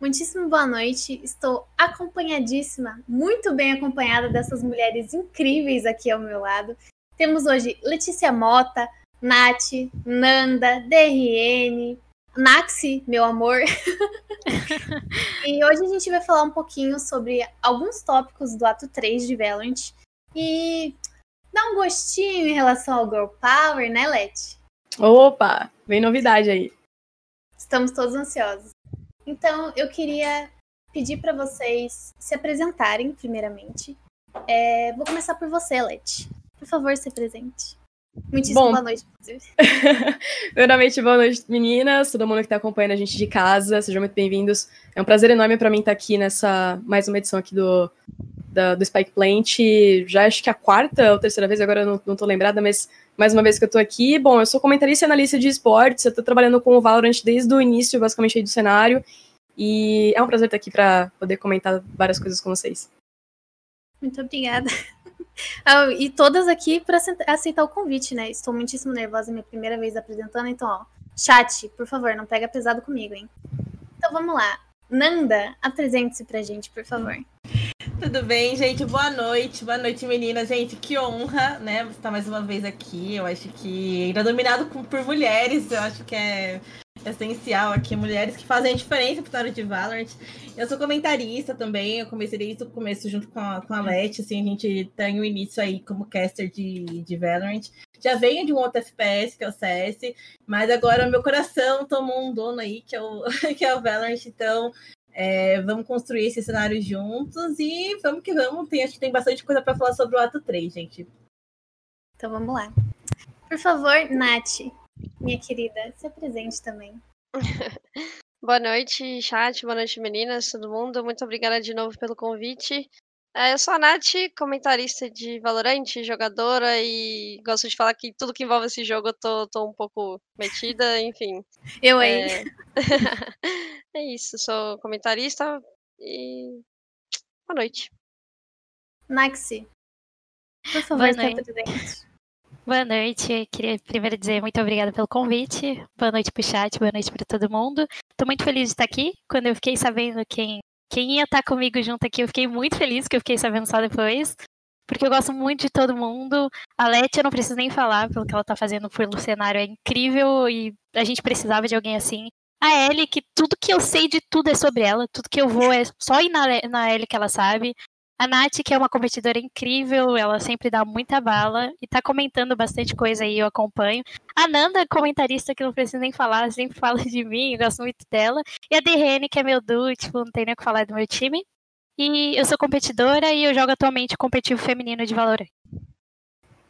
muitíssimo boa noite. Estou acompanhadíssima, muito bem acompanhada dessas mulheres incríveis aqui ao meu lado. Temos hoje Letícia Mota, Nath, Nanda, DRN, Naxi, meu amor. e hoje a gente vai falar um pouquinho sobre alguns tópicos do ato 3 de Valorant e dar um gostinho em relação ao Girl Power, né, Let? Opa, vem novidade aí. Estamos todos ansiosos. Então, eu queria pedir para vocês se apresentarem, primeiramente. É, vou começar por você, Let. Por favor, se presente. Muitíssimo Bom, boa noite, inclusive. Primeiramente, boa noite, meninas, todo mundo que está acompanhando a gente de casa, sejam muito bem-vindos. É um prazer enorme para mim estar aqui nessa mais uma edição aqui do, da, do Spike Plant. Já acho que a quarta ou terceira vez, agora eu não, não tô lembrada, mas mais uma vez que eu tô aqui. Bom, eu sou comentarista e analista de esportes, eu tô trabalhando com o Valorant desde o início, basicamente, aí do cenário. E é um prazer estar aqui para poder comentar várias coisas com vocês. Muito obrigada. Ah, e todas aqui para aceitar o convite, né? Estou muitíssimo nervosa, minha primeira vez apresentando, então, ó, chat, por favor, não pega pesado comigo, hein? Então vamos lá. Nanda, apresente-se pra gente, por favor. Tudo bem, gente? Boa noite, boa noite, meninas. Gente, que honra, né? Estar mais uma vez aqui. Eu acho que ainda dominado por mulheres, eu acho que é essencial aqui, mulheres que fazem a diferença pro cenário de Valorant. Eu sou comentarista também, eu comecei desde o começo junto com a, com a Leti, assim, a gente tem o início aí como caster de, de Valorant. Já venho de um outro FPS, que é o CS, mas agora meu coração tomou um dono aí, que é o, que é o Valorant, então é, vamos construir esse cenário juntos e vamos que vamos. Tem, acho que tem bastante coisa para falar sobre o ato 3, gente. Então vamos lá. Por favor, Nath, minha querida, se apresente também. boa noite, chat, boa noite, meninas, todo mundo. Muito obrigada de novo pelo convite. É, eu sou a Nath, comentarista de Valorant, jogadora, e gosto de falar que tudo que envolve esse jogo eu tô, tô um pouco metida, enfim. Eu aí. É... é isso, sou comentarista e. Boa noite. Maxi, por favor, Boa noite. Boa noite. Queria primeiro dizer muito obrigada pelo convite. Boa noite pro chat, boa noite para todo mundo. Estou muito feliz de estar aqui. Quando eu fiquei sabendo quem, quem ia estar comigo junto aqui, eu fiquei muito feliz, que eu fiquei sabendo só depois. Porque eu gosto muito de todo mundo. A Leti, eu não preciso nem falar, pelo que ela está fazendo pelo cenário é incrível e a gente precisava de alguém assim. A Ellie, que tudo que eu sei de tudo é sobre ela, tudo que eu vou é só ir na, na Ellie que ela sabe. A Nath, que é uma competidora incrível, ela sempre dá muita bala e tá comentando bastante coisa aí, eu acompanho. A Nanda, comentarista que não precisa nem falar, sempre fala de mim, eu gosto muito dela. E a DRN, que é meu duo, tipo, não tem nem o que falar do meu time. E eu sou competidora e eu jogo atualmente competitivo feminino de Valorant.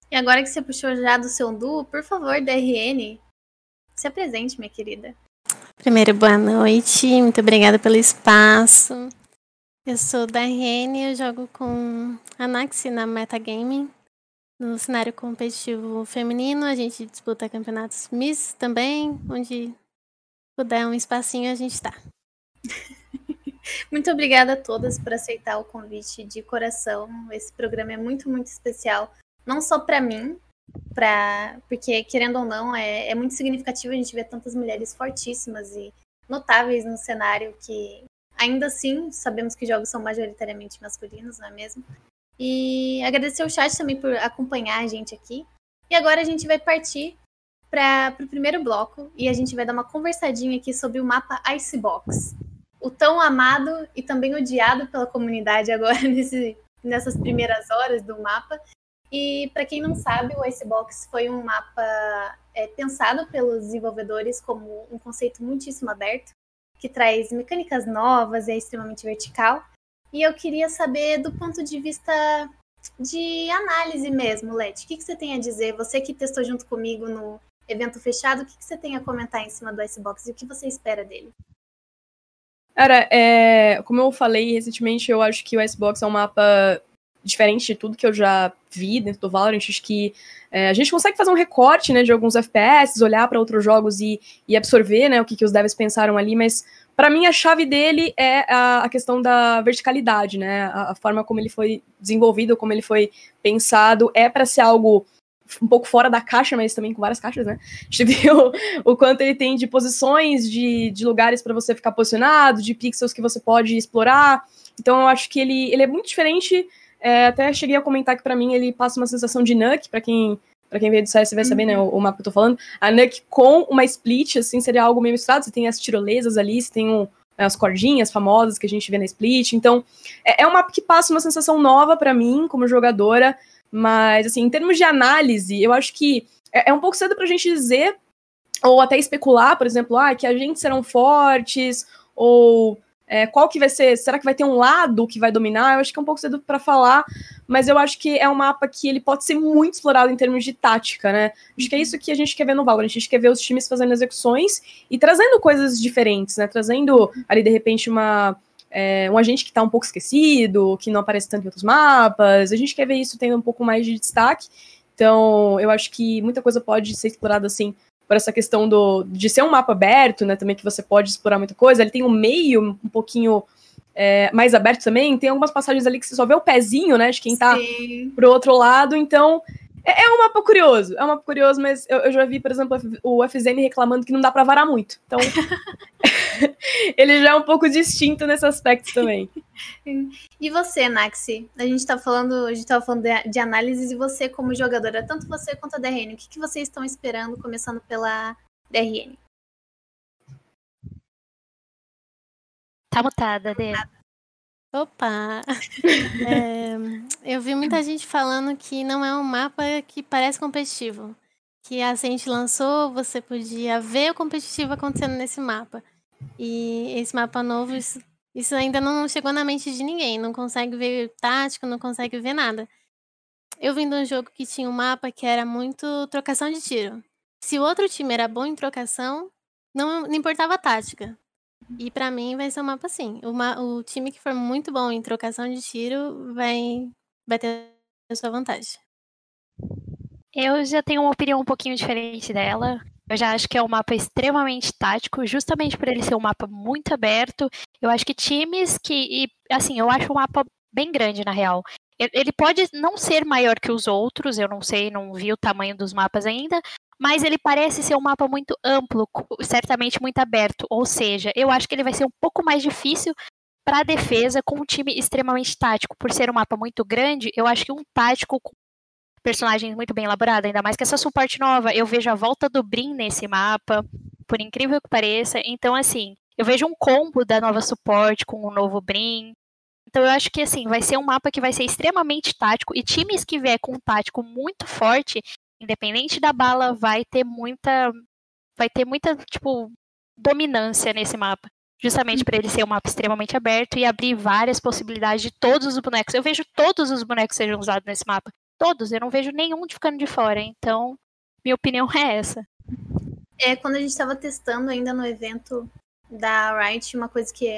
E agora que você puxou já do seu duo, por favor, DRN, se apresente, minha querida. Primeiro, boa noite, muito obrigada pelo espaço. Eu sou da RN, eu jogo com a Naxi na Metagaming. No cenário competitivo feminino, a gente disputa campeonatos Miss também, onde puder um espacinho a gente está. muito obrigada a todas por aceitar o convite de coração. Esse programa é muito, muito especial, não só para mim, pra, porque querendo ou não, é, é muito significativo a gente ver tantas mulheres fortíssimas e notáveis no cenário que Ainda assim, sabemos que jogos são majoritariamente masculinos, não é mesmo? E agradecer o chat também por acompanhar a gente aqui. E agora a gente vai partir para o primeiro bloco e a gente vai dar uma conversadinha aqui sobre o mapa Icebox. O tão amado e também odiado pela comunidade agora nesse, nessas primeiras horas do mapa. E para quem não sabe, o Icebox foi um mapa é, pensado pelos desenvolvedores como um conceito muitíssimo aberto, que traz mecânicas novas é extremamente vertical. E eu queria saber do ponto de vista de análise mesmo, Leti. O que, que você tem a dizer? Você que testou junto comigo no evento fechado, o que, que você tem a comentar em cima do Icebox e o que você espera dele? Cara, é, como eu falei recentemente, eu acho que o Icebox é um mapa diferente de tudo que eu já vi dentro do Valorant, acho que é, a gente consegue fazer um recorte né, de alguns FPS, olhar para outros jogos e, e absorver né, o que, que os devs pensaram ali, mas para mim a chave dele é a, a questão da verticalidade, né? A, a, forma como ele foi desenvolvido, como ele foi pensado, é para ser algo um pouco fora da caixa, mas também com várias caixas, né? A gente viu o quanto ele tem de posições, de, de lugares para você ficar posicionado, de pixels que você pode explorar. Então eu acho que ele, ele é muito diferente. É, até cheguei a comentar que para mim ele passa uma sensação de Nuke, para quem para quem veio do CS vai saber, né, o, o, mapa que eu tô falando. A Nuke com uma split, assim, seria algo meio misturado. Você tem as tirolesas ali, você tem um, né, as cordinhas famosas que a gente vê na split. Então, é, é um mapa que passa uma sensação nova para mim, como jogadora. Mas, assim, em termos de análise, eu acho que é, é um pouco cedo pra gente dizer, ou até especular, por exemplo, ah, que agentes serão fortes, ou é, qual que vai ser? Será que vai ter um lado que vai dominar? Eu acho que é um pouco cedo para falar, mas eu acho que é um mapa que ele pode ser muito explorado em termos de tática, né? Acho que é isso que a gente quer ver no Valorant. A gente quer ver os times fazendo execuções e trazendo coisas diferentes, né? Trazendo ali, de repente, uma. É, um agente que está um pouco esquecido, que não aparece tanto em outros mapas. A gente quer ver isso tendo um pouco mais de destaque. Então, eu acho que muita coisa pode ser explorada assim por essa questão do, de ser um mapa aberto, né? Também que você pode explorar muita coisa. Ele tem um meio um pouquinho é, mais aberto também. Tem algumas passagens ali que você só vê o pezinho, né? De quem tá Sim. pro outro lado. Então, é, é, um mapa curioso. É um mapa curioso, mas eu, eu já vi, por exemplo, o FZN reclamando que não dá para varar muito. Então, ele já é um pouco distinto nesse aspecto também. E você, Naxi? A gente tá falando, a gente tava falando de, de análises e você como jogadora, tanto você quanto a DRN, o que, que vocês estão esperando, começando pela DRN? Tá mutada, Dê. Opa! É, eu vi muita gente falando que não é um mapa que parece competitivo. Que a gente lançou, você podia ver o competitivo acontecendo nesse mapa. E esse mapa novo, isso, isso ainda não chegou na mente de ninguém. Não consegue ver tático, não consegue ver nada. Eu vim de um jogo que tinha um mapa que era muito trocação de tiro. Se o outro time era bom em trocação, não, não importava a tática. E para mim vai ser um mapa assim. Uma, o time que for muito bom em trocação de tiro vai, vai ter a sua vantagem. Eu já tenho uma opinião um pouquinho diferente dela. Eu já acho que é um mapa extremamente tático, justamente por ele ser um mapa muito aberto. Eu acho que times que. E, assim, eu acho um mapa bem grande, na real. Ele pode não ser maior que os outros, eu não sei, não vi o tamanho dos mapas ainda, mas ele parece ser um mapa muito amplo, certamente muito aberto. Ou seja, eu acho que ele vai ser um pouco mais difícil para a defesa com um time extremamente tático. Por ser um mapa muito grande, eu acho que um tático com personagens muito bem elaborado, ainda mais que essa suporte nova. Eu vejo a volta do Brin nesse mapa, por incrível que pareça. Então, assim, eu vejo um combo da nova suporte com o novo Brin. Então, eu acho que, assim, vai ser um mapa que vai ser extremamente tático. E times que vier com um tático muito forte, independente da bala, vai ter muita. Vai ter muita, tipo, dominância nesse mapa. Justamente para ele ser um mapa extremamente aberto e abrir várias possibilidades de todos os bonecos. Eu vejo todos os bonecos sejam usados nesse mapa. Todos, eu não vejo nenhum ficando de fora. Então, minha opinião é essa. É, quando a gente estava testando ainda no evento da Riot, uma coisa que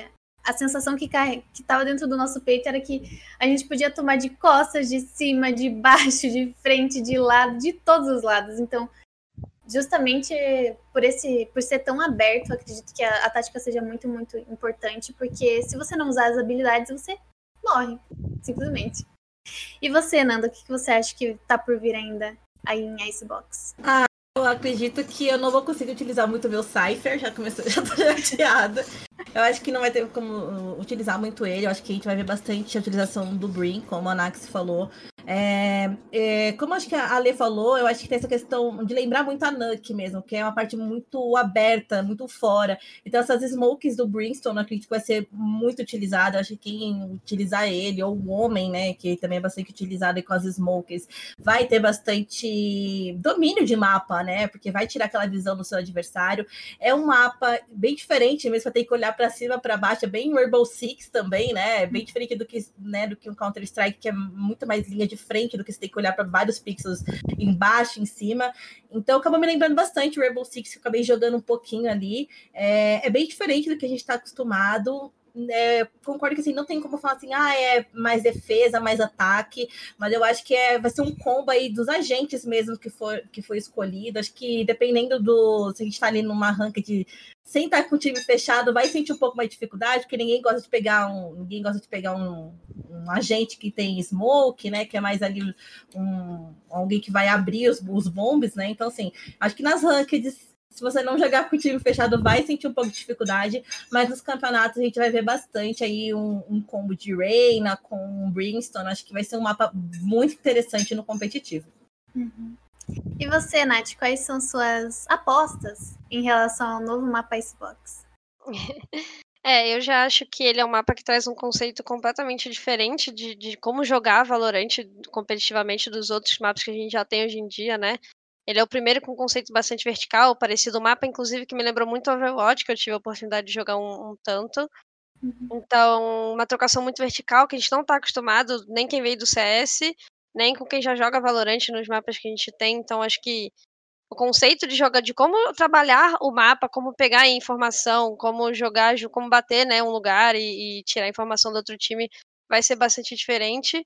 a sensação que estava dentro do nosso peito era que a gente podia tomar de costas, de cima, de baixo, de frente, de lado, de todos os lados. Então, justamente por esse, por ser tão aberto, acredito que a, a tática seja muito, muito importante, porque se você não usar as habilidades, você morre, simplesmente. E você, Nanda, o que você acha que tá por vir ainda aí em Icebox? Ah, eu acredito que eu não vou conseguir utilizar muito meu Cypher, já começou, já tô chateada. Eu acho que não vai ter como uh, utilizar muito ele. Eu acho que a gente vai ver bastante a utilização do Brin, como a Nax falou. É, é, como acho que a Ale falou, eu acho que tem essa questão de lembrar muito a Nuke mesmo, que é uma parte muito aberta, muito fora. Então, essas smokes do Brimstone, eu acredito que vai ser muito utilizada. Acho que quem utilizar ele, ou o homem, né, que também é bastante utilizado com as smokes, vai ter bastante domínio de mapa, né, porque vai tirar aquela visão do seu adversário. É um mapa bem diferente mesmo, para ter que olhar para cima, para baixo, é bem Rainbow Six também, né, bem diferente do que, né, do que um Counter-Strike, que é muito mais linha de frente do que você tem que olhar para vários pixels embaixo, em cima. Então acabou me lembrando bastante Rainbow Six, que eu acabei jogando um pouquinho ali. É, é bem diferente do que a gente está acostumado é, concordo que assim, não tem como falar assim, ah, é mais defesa, mais ataque, mas eu acho que é, vai ser um combo aí dos agentes mesmo que, for, que foi escolhido. Acho que dependendo do. Se a gente tá ali numa ranca de sem estar com o time fechado, vai sentir um pouco mais de dificuldade, porque ninguém gosta de pegar um. Ninguém gosta de pegar um, um agente que tem smoke, né? Que é mais ali um, alguém que vai abrir os, os bombs, né? Então, assim, acho que nas rankings se você não jogar com o time fechado, vai sentir um pouco de dificuldade, mas nos campeonatos a gente vai ver bastante aí um, um combo de Reina com Brimstone. Acho que vai ser um mapa muito interessante no competitivo. Uhum. E você, Nath, quais são suas apostas em relação ao novo mapa Icebox? É, eu já acho que ele é um mapa que traz um conceito completamente diferente de, de como jogar Valorant competitivamente dos outros mapas que a gente já tem hoje em dia, né? Ele é o primeiro com um conceito bastante vertical, parecido ao mapa, inclusive, que me lembrou muito Overwatch, que eu tive a oportunidade de jogar um, um tanto. Uhum. Então, uma trocação muito vertical, que a gente não está acostumado, nem quem veio do CS, nem com quem já joga Valorant nos mapas que a gente tem. Então, acho que o conceito de jogar, de como trabalhar o mapa, como pegar informação, como jogar, como bater né, um lugar e, e tirar informação do outro time, vai ser bastante diferente.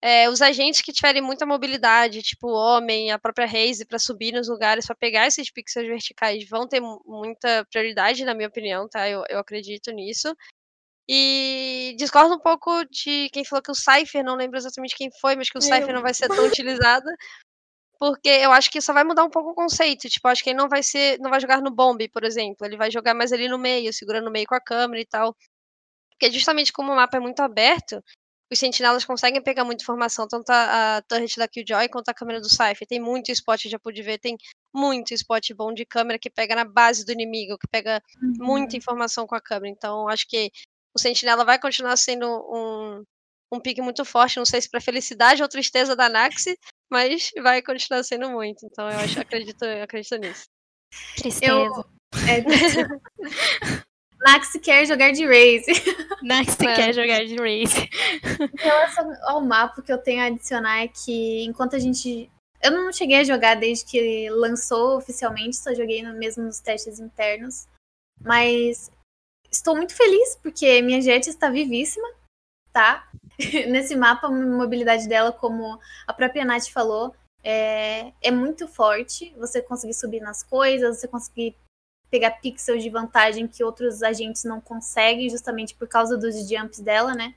É, os agentes que tiverem muita mobilidade, tipo o Homem, a própria Raze, para subir nos lugares, para pegar esses pixels verticais, vão ter muita prioridade, na minha opinião, tá? Eu, eu acredito nisso. E discordo um pouco de quem falou que o Cypher, não lembro exatamente quem foi, mas que o Cypher não vai ser tão utilizado. Porque eu acho que só vai mudar um pouco o conceito. Tipo, acho que ele não vai ser. não vai jogar no bomb, por exemplo. Ele vai jogar mais ali no meio, segurando o meio com a câmera e tal. Porque justamente como o mapa é muito aberto, os sentinelas conseguem pegar muita informação, tanto a, a turret da Killjoy quanto a câmera do Cypher. Tem muito spot, já pude ver, tem muito spot bom de câmera que pega na base do inimigo, que pega uhum. muita informação com a câmera. Então, acho que o sentinela vai continuar sendo um, um pique muito forte, não sei se para felicidade ou tristeza da Naxi, mas vai continuar sendo muito. Então, eu acho, acredito, acredito nisso. Tristeza. Eu... É... Nax quer jogar de Raze. Nax é. quer jogar de Raze. Em relação ao mapa, que eu tenho a adicionar é que enquanto a gente. Eu não cheguei a jogar desde que lançou oficialmente, só joguei no, mesmo nos testes internos. Mas estou muito feliz porque minha Jet está vivíssima, tá? Nesse mapa, a mobilidade dela, como a própria Nath falou, é, é muito forte. Você conseguir subir nas coisas, você conseguir pegar pixels de vantagem que outros agentes não conseguem, justamente por causa dos jumps dela, né?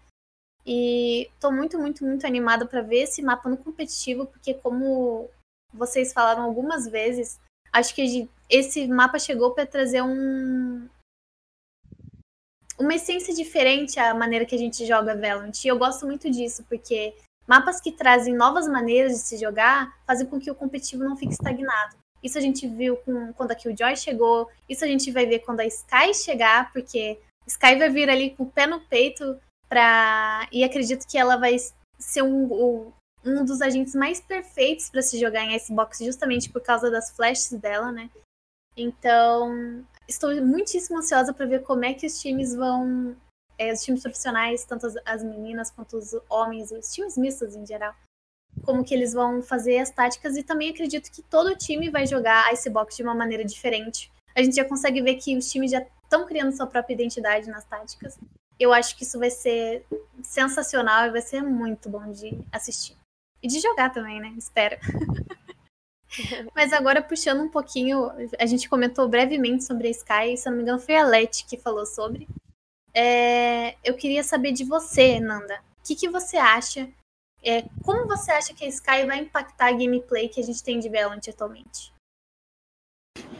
E tô muito, muito, muito animada para ver esse mapa no competitivo, porque como vocês falaram algumas vezes, acho que esse mapa chegou para trazer um uma essência diferente à maneira que a gente joga Valorant. E eu gosto muito disso, porque mapas que trazem novas maneiras de se jogar fazem com que o competitivo não fique estagnado. Isso a gente viu com, quando a Killjoy chegou. Isso a gente vai ver quando a Sky chegar, porque Sky vai vir ali com o pé no peito pra... e acredito que ela vai ser um, um dos agentes mais perfeitos para se jogar em Icebox, justamente por causa das flashes dela, né? Então, estou muitíssimo ansiosa para ver como é que os times vão. É, os times profissionais, tanto as, as meninas quanto os homens, os times mistos em geral, como que eles vão fazer as táticas e também acredito que todo time vai jogar Icebox de uma maneira diferente. A gente já consegue ver que os times já estão criando sua própria identidade nas táticas. Eu acho que isso vai ser sensacional e vai ser muito bom de assistir. E de jogar também, né? Espero. Mas agora, puxando um pouquinho, a gente comentou brevemente sobre a Sky, se eu não me engano, foi a Let que falou sobre. É, eu queria saber de você, Nanda. O que, que você acha é, como você acha que a Sky vai impactar a gameplay que a gente tem de Valorant atualmente?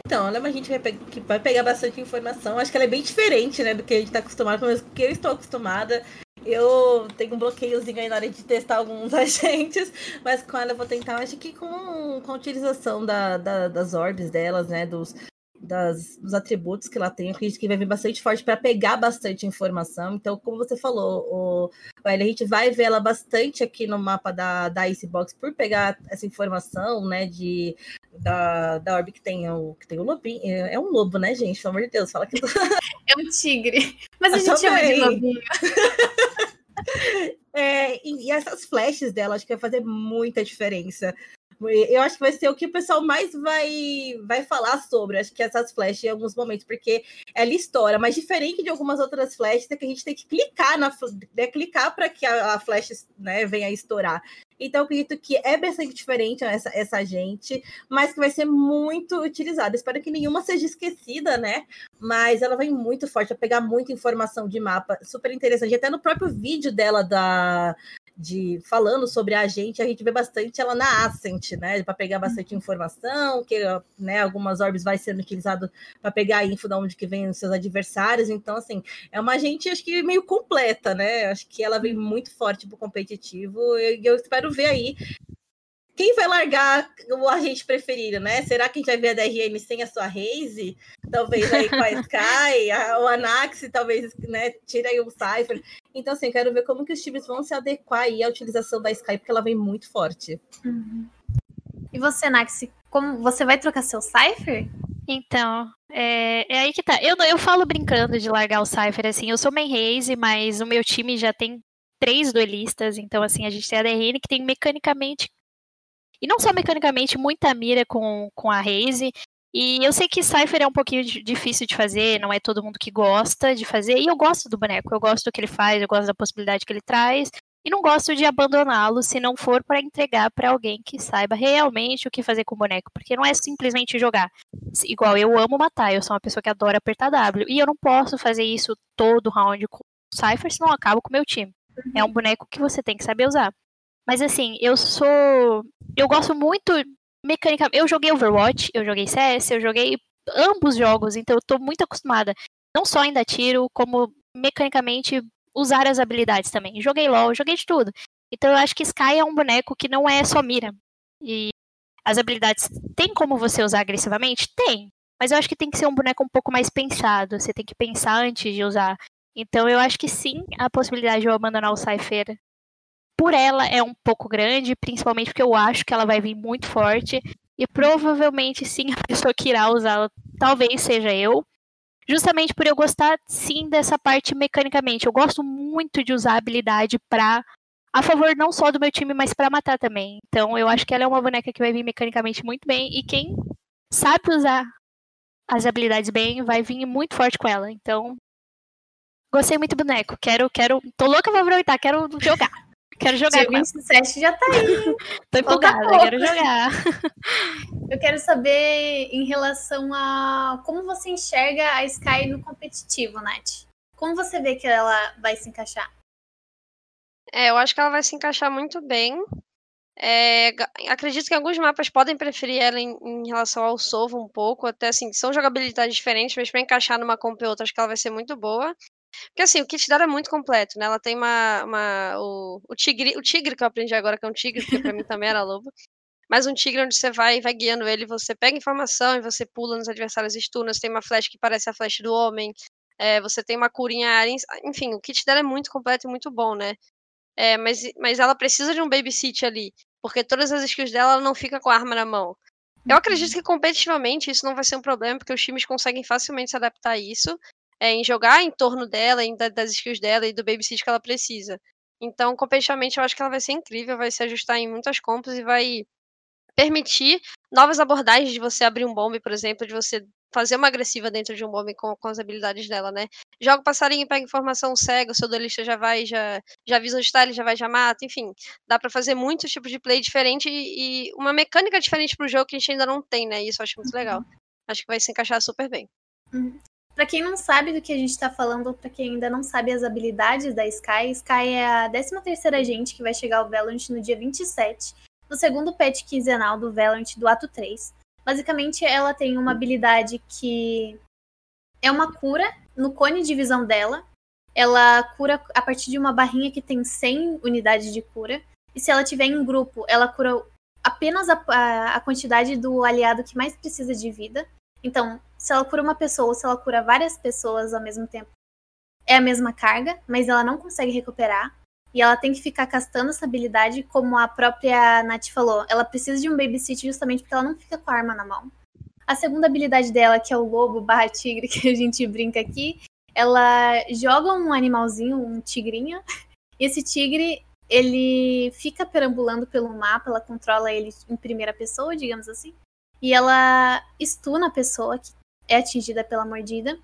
Então, ela é uma gente vai, que vai pegar bastante informação. Acho que ela é bem diferente, né, do que a gente está acostumado, pelo menos que eu estou acostumada. Eu tenho um bloqueiozinho aí na hora de testar alguns agentes, mas com ela eu vou tentar, acho que com, com a utilização da, da, das orbes delas, né, dos, das, dos atributos que ela tem, eu acredito que vai vir bastante forte para pegar bastante informação. Então, como você falou, o, a gente vai ver ela bastante aqui no mapa da, da Icebox por pegar essa informação, né, de, da, da Orb que tem o, que tem o lobinho. É, é um lobo, né, gente? Pelo amor de Deus, fala que. é um tigre. Mas a gente chama de lobinho. é, e, e essas flashes dela, acho que vai fazer muita diferença Eu acho que vai ser o que o pessoal mais vai, vai falar sobre, acho que essas flashes em alguns momentos, porque ela estoura, mas diferente de algumas outras flashes, é que a gente tem que clicar na né, clicar para que a, a flash né, venha a estourar. Então, acredito que é bastante diferente essa, essa gente, mas que vai ser muito utilizada. Espero que nenhuma seja esquecida, né? Mas ela vem muito forte, vai pegar muita informação de mapa, super interessante. Até no próprio vídeo dela da, de falando sobre a gente, a gente vê bastante ela na Ascent, né? Para pegar bastante informação, que né, algumas orbes vai sendo utilizado para pegar a info de onde que vem os seus adversários. Então, assim, é uma gente acho que meio completa, né? Acho que ela vem muito forte pro competitivo. E eu espero ver aí quem vai largar o agente preferido, né? Será que a gente vai ver a DRM sem a sua Raze? Talvez aí com a Sky, a, o Anax, talvez, né? Tira aí o Cypher. Então, assim, quero ver como que os times vão se adequar aí à utilização da Sky, porque ela vem muito forte. Uhum. E você, Nax, como você vai trocar seu Cypher? Então, é, é, aí que tá. Eu, eu falo brincando de largar o Cypher, assim, eu sou main Raze, mas o meu time já tem três duelistas, então assim, a gente tem a DRN que tem mecanicamente e não só mecanicamente, muita mira com, com a Raze. E eu sei que Cypher é um pouquinho difícil de fazer, não é todo mundo que gosta de fazer. E eu gosto do boneco, eu gosto do que ele faz, eu gosto da possibilidade que ele traz. E não gosto de abandoná-lo se não for para entregar para alguém que saiba realmente o que fazer com o boneco. Porque não é simplesmente jogar. Igual eu amo matar, eu sou uma pessoa que adora apertar W. E eu não posso fazer isso todo round com Cypher, senão eu acabo com o meu time. É um boneco que você tem que saber usar. Mas assim, eu sou. Eu gosto muito mecanicamente. Eu joguei Overwatch, eu joguei CS, eu joguei ambos jogos, então eu tô muito acostumada. Não só ainda tiro, como mecanicamente usar as habilidades também. Joguei LOL, joguei de tudo. Então eu acho que Sky é um boneco que não é só mira. E as habilidades tem como você usar agressivamente? Tem. Mas eu acho que tem que ser um boneco um pouco mais pensado. Você tem que pensar antes de usar. Então eu acho que sim, a possibilidade de eu abandonar o Cypher por ela é um pouco grande, principalmente porque eu acho que ela vai vir muito forte. E provavelmente sim, a pessoa que irá usá-la talvez seja eu. Justamente por eu gostar sim dessa parte mecanicamente. Eu gosto muito de usar a habilidade pra. A favor não só do meu time, mas para matar também. Então eu acho que ela é uma boneca que vai vir mecanicamente muito bem. E quem sabe usar as habilidades bem vai vir muito forte com ela. Então. Gostei muito do boneco. Quero, quero. Tô louca pra aproveitar, quero jogar. Quero jogar. Dia 27 já tá aí. Tô empolgada, quero jogar. Eu quero saber em relação a como você enxerga a Sky no competitivo, Nath. Como você vê que ela vai se encaixar? É, eu acho que ela vai se encaixar muito bem. É, acredito que alguns mapas podem preferir ela em, em, relação ao Sovo um pouco, até assim, são jogabilidades diferentes, mas para encaixar numa comp e outra, acho que ela vai ser muito boa. Porque assim, o kit dela é muito completo, né? Ela tem uma. uma o, o, tigre, o tigre que eu aprendi agora, que é um tigre, porque pra mim também era lobo. Mas um tigre onde você vai vai guiando ele, você pega informação e você pula nos adversários stunas, tem uma flash que parece a flash do homem, é, você tem uma curinha área, enfim, o kit dela é muito completo e muito bom, né? É, mas, mas ela precisa de um babysit ali, porque todas as skills dela ela não fica com a arma na mão. Eu acredito uhum. que competitivamente isso não vai ser um problema, porque os times conseguem facilmente se adaptar a isso é, em jogar em torno dela, em, das skills dela e do babysit que ela precisa. Então, competitivamente, eu acho que ela vai ser incrível, vai se ajustar em muitas compras e vai permitir novas abordagens de você abrir um bombe, por exemplo, de você fazer uma agressiva dentro de um bombe com, com as habilidades dela, né? Joga o passarinho, pega informação cega, o seu duelista já vai, já, já avisa onde está, ele já vai, já mata, enfim. Dá para fazer muitos tipos de play diferente e, e uma mecânica diferente pro jogo que a gente ainda não tem, né? Isso eu acho muito legal. Uhum. Acho que vai se encaixar super bem. Para quem não sabe do que a gente está falando, para quem ainda não sabe as habilidades da Sky, Sky é a 13ª agente que vai chegar ao Valorant no dia 27, no segundo patch quinzenal do Valorant do Ato 3. Basicamente, ela tem uma habilidade que é uma cura no cone de visão dela. Ela cura a partir de uma barrinha que tem 100 unidades de cura. E se ela tiver em grupo, ela cura apenas a, a, a quantidade do aliado que mais precisa de vida. Então, se ela cura uma pessoa ou se ela cura várias pessoas ao mesmo tempo, é a mesma carga, mas ela não consegue recuperar. E ela tem que ficar castando essa habilidade, como a própria Nath falou. Ela precisa de um babysit justamente porque ela não fica com a arma na mão. A segunda habilidade dela, que é o lobo barra tigre, que a gente brinca aqui, ela joga um animalzinho, um tigrinho. E esse tigre, ele fica perambulando pelo mapa, ela controla ele em primeira pessoa, digamos assim. E ela estuna a pessoa que é atingida pela mordida.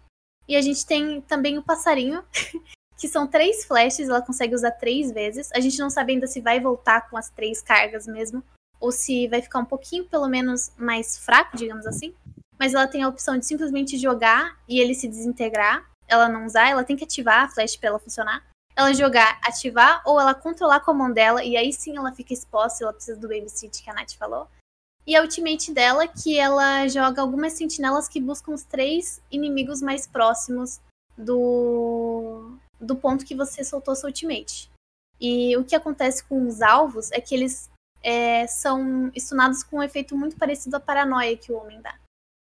E a gente tem também o passarinho, que são três flashes, ela consegue usar três vezes. A gente não sabe ainda se vai voltar com as três cargas mesmo, ou se vai ficar um pouquinho, pelo menos, mais fraco, digamos assim. Mas ela tem a opção de simplesmente jogar e ele se desintegrar. Ela não usar, ela tem que ativar a flash para ela funcionar. Ela jogar, ativar, ou ela controlar com a mão dela, e aí sim ela fica exposta, ela precisa do babysit que a Nath falou. E a ultimate dela, que ela joga algumas sentinelas que buscam os três inimigos mais próximos do, do ponto que você soltou sua ultimate. E o que acontece com os alvos é que eles é, são estunados com um efeito muito parecido à paranoia que o homem dá.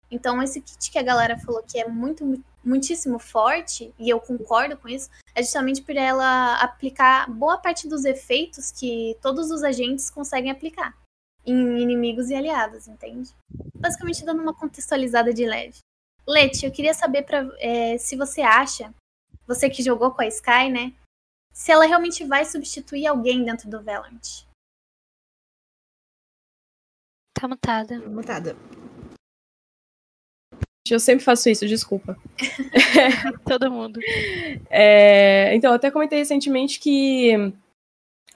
Então, esse kit que a galera falou que é muito, muitíssimo forte, e eu concordo com isso, é justamente por ela aplicar boa parte dos efeitos que todos os agentes conseguem aplicar em inimigos e aliados, entende? Basicamente dando uma contextualizada de leve. Leti, eu queria saber pra, é, se você acha, você que jogou com a Sky, né? Se ela realmente vai substituir alguém dentro do Valorant. Tá mutada. Mutada. Eu sempre faço isso, desculpa. Todo mundo. É, então, eu até comentei recentemente que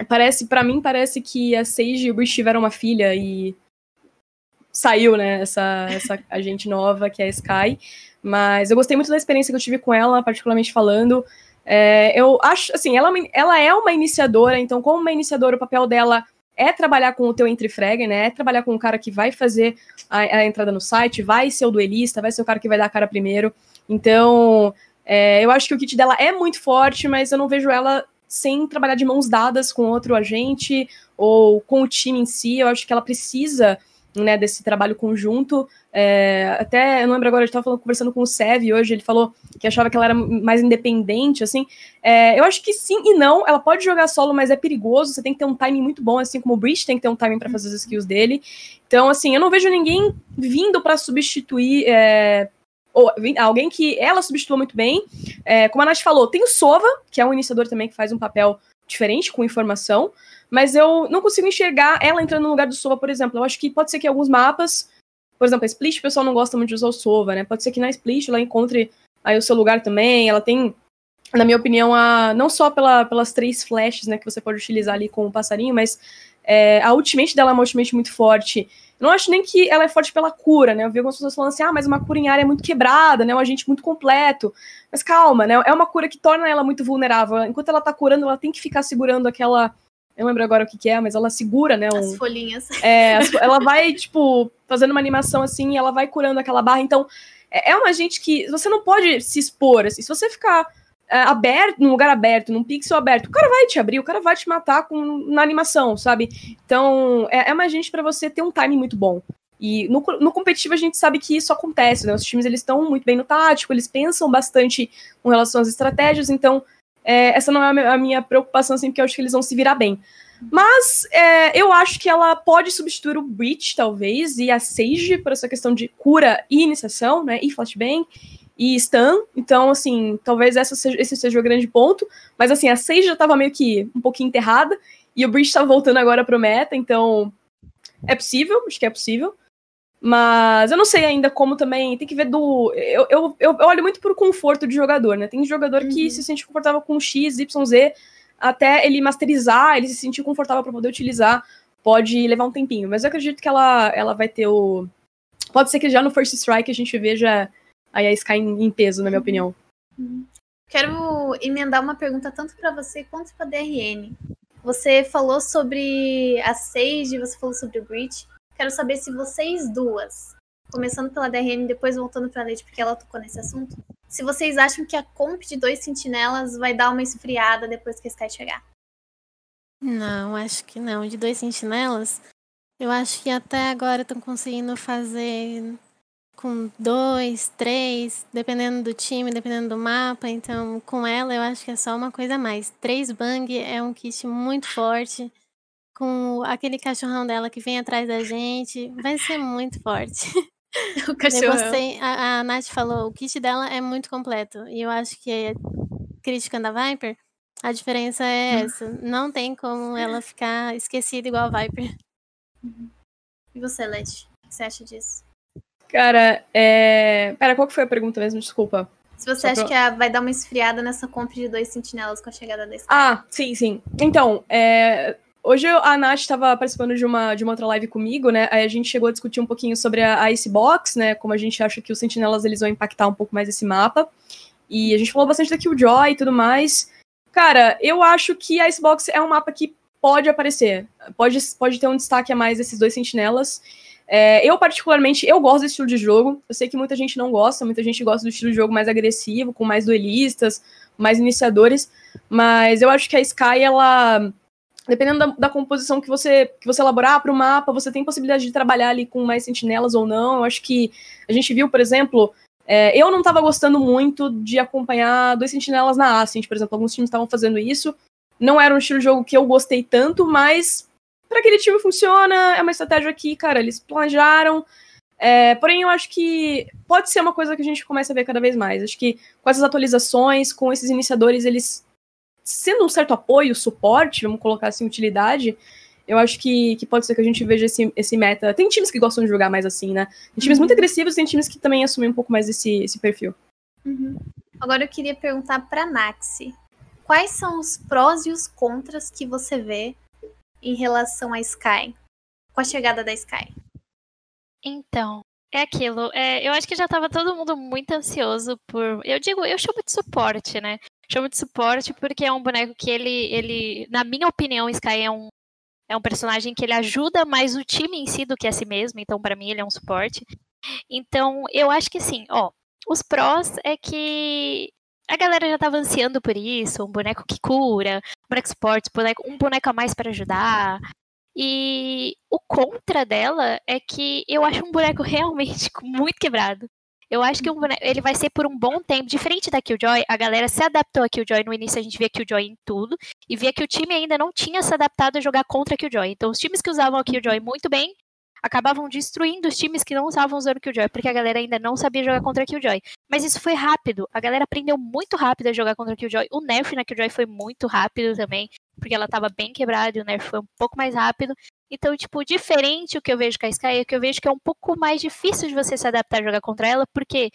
parece, para mim, parece que a Sage e o Bruce tiveram uma filha e saiu, né, essa, essa agente nova, que é a Sky. Mas eu gostei muito da experiência que eu tive com ela, particularmente falando. É, eu acho, assim, ela, é ela é uma iniciadora, então, como uma iniciadora, o papel dela é trabalhar com o teu entre-frag, né? É trabalhar com o cara que vai fazer a, a, entrada no site, vai ser o duelista, vai ser o cara que vai dar a cara primeiro. Então, é, eu acho que o kit dela é muito forte, mas eu não vejo ela sem trabalhar de mãos dadas com outro agente ou com o time em si. Eu acho que ela precisa né, desse trabalho conjunto. É, até, eu não lembro agora, eu estava conversando com o Sev hoje, ele falou que achava que ela era mais independente, assim. É, eu acho que sim e não, ela pode jogar solo, mas é perigoso, você tem que ter um timing muito bom, assim como o Breach tem que ter um timing para fazer as skills dele. Então, assim, eu não vejo ninguém vindo para substituir é, ou alguém que ela substitua muito bem. É, como a Nath falou, tem o Sova, que é um iniciador também que faz um papel diferente com informação, mas eu não consigo enxergar ela entrando no lugar do Sova, por exemplo. Eu acho que pode ser que alguns mapas, por exemplo, a Split, o pessoal não gosta muito de usar o Sova, né? Pode ser que na Split ela encontre aí o seu lugar também. Ela tem, na minha opinião, a, não só pela, pelas três flashes, né, que você pode utilizar ali com o passarinho, mas é, a ultimate dela é uma ultimate muito forte. Não acho nem que ela é forte pela cura, né? Eu vi algumas pessoas falando assim, ah, mas uma cura em área é muito quebrada, né? Um agente muito completo. Mas calma, né? É uma cura que torna ela muito vulnerável. Enquanto ela tá curando, ela tem que ficar segurando aquela. Eu não lembro agora o que, que é, mas ela segura, né? Um... As folhinhas. É, ela vai, tipo, fazendo uma animação assim e ela vai curando aquela barra. Então, é, é uma gente que você não pode se expor, assim. Se você ficar é, aberto, num lugar aberto, num pixel aberto, o cara vai te abrir, o cara vai te matar com, na animação, sabe? Então, é, é uma gente para você ter um timing muito bom. E no, no competitivo a gente sabe que isso acontece, né? Os times eles estão muito bem no tático, eles pensam bastante com relação às estratégias, então é, essa não é a minha preocupação, assim, porque eu acho que eles vão se virar bem. Mas é, eu acho que ela pode substituir o Breach, talvez, e a Sage, por essa questão de cura e iniciação, né? E flashbang e Stan. Então, assim, talvez essa seja, esse seja o grande ponto. Mas, assim, a Sage já tava meio que um pouquinho enterrada. E o Breach tá voltando agora pro meta. Então, é possível. Acho que é possível. Mas eu não sei ainda como também. Tem que ver do. Eu, eu, eu olho muito pro conforto de jogador, né? Tem jogador uhum. que se sente confortável com X, Y, Z. Até ele masterizar, ele se sentir confortável para poder utilizar. Pode levar um tempinho. Mas eu acredito que ela, ela vai ter o. Pode ser que já no First Strike a gente veja aí a Sky em, peso, na minha opinião. Quero emendar uma pergunta tanto para você quanto para DRN. Você falou sobre a Sage, você falou sobre o Breach. Quero saber se vocês duas, começando pela DRN e depois voltando para a Leite, porque ela tocou nesse assunto, se vocês acham que a comp de dois sentinelas vai dar uma esfriada depois que a Sky chegar. Não, acho que não. De dois sentinelas, eu acho que até agora estão conseguindo fazer com dois, três, dependendo do time, dependendo do mapa. Então, com ela, eu acho que é só uma coisa a mais. Três bang é um kit muito forte. Com aquele cachorrão dela que vem atrás da gente, vai ser muito forte. O cachorrão. Gostei, a, a Nath falou, o kit dela é muito completo. E eu acho que, criticando a Viper, A diferença é essa. Não tem como ela ficar esquecida igual a Viper. E você, Leti? O que você acha disso? Cara, é. Pera, qual que foi a pergunta mesmo? Desculpa. Se você Só acha pra- que a- vai dar uma esfriada nessa compra de dois sentinelas com a chegada da Sky. Ah, sim, sim. Então, é, hoje a Nath estava participando de uma, de uma outra live comigo, né? Aí a gente chegou a discutir um pouquinho sobre a, a Icebox, né? Como a gente acha que os sentinelas eles vão impactar um pouco mais esse mapa. E a gente falou bastante da Killjoy e tudo mais. Cara, eu acho que a Icebox é um mapa que pode aparecer. Pode, pode ter um destaque a mais desses dois sentinelas. É, eu, particularmente, eu gosto desse estilo de jogo. Eu sei que muita gente não gosta, muita gente gosta do estilo de jogo mais agressivo, com mais duelistas, mais iniciadores. Mas eu acho que a Sky, ela. Dependendo da, da composição que você, que você elaborar para o mapa, você tem possibilidade de trabalhar ali com mais sentinelas ou não. Eu acho que a gente viu, por exemplo, é, eu não estava gostando muito de acompanhar dois sentinelas na Ascent, por exemplo. Alguns times estavam fazendo isso. Não era um estilo de jogo que eu gostei tanto, mas para aquele time funciona. É uma estratégia que, cara, eles planejaram. É, porém, eu acho que pode ser uma coisa que a gente começa a ver cada vez mais. Acho que com essas atualizações, com esses iniciadores, eles sendo um certo apoio, suporte, vamos colocar assim, utilidade, eu acho que, que pode ser que a gente veja esse, esse meta. Tem times que gostam de jogar mais assim, né? Tem times muito agressivos, tem times que também assumem um pouco mais esse, esse perfil. Uhum. Agora eu queria perguntar pra Naxi. Quais são os prós e os contras que você vê em relação à Sky? Com a chegada da Sky? Então, é aquilo. é, eu acho que já tava todo mundo muito ansioso por. Eu digo, eu chamo de suporte, né? Chamo de suporte porque é um boneco que ele, ele na minha opinião, Sky é um, é um personagem que ele ajuda mais o time em si do que a si mesmo. Então, pra mim, ele é um suporte. Então, eu acho que assim, ó, os prós é que a galera já tava ansiando por isso, um boneco que cura, um boneco suporte, boneco, um boneco a mais para ajudar. E o contra dela é que eu acho um boneco realmente muito quebrado. Eu acho que um boneco, ele vai ser por um bom tempo. Diferente da Killjoy, a galera se adaptou a Killjoy. No início a gente via Killjoy em tudo. E via que o time ainda não tinha se adaptado a jogar contra a Killjoy. Então os times que usavam a Killjoy muito bem acabavam destruindo os times que não estavam usando Killjoy. Porque a galera ainda não sabia jogar contra Killjoy. Mas isso foi rápido. A galera aprendeu muito rápido a jogar contra Killjoy. O nerf na Killjoy foi muito rápido também. Porque ela tava bem quebrada e o nerf foi um pouco mais rápido. Então, tipo, diferente o que eu vejo com a Sky é que eu vejo que é um pouco mais difícil de você se adaptar a jogar contra ela, porque,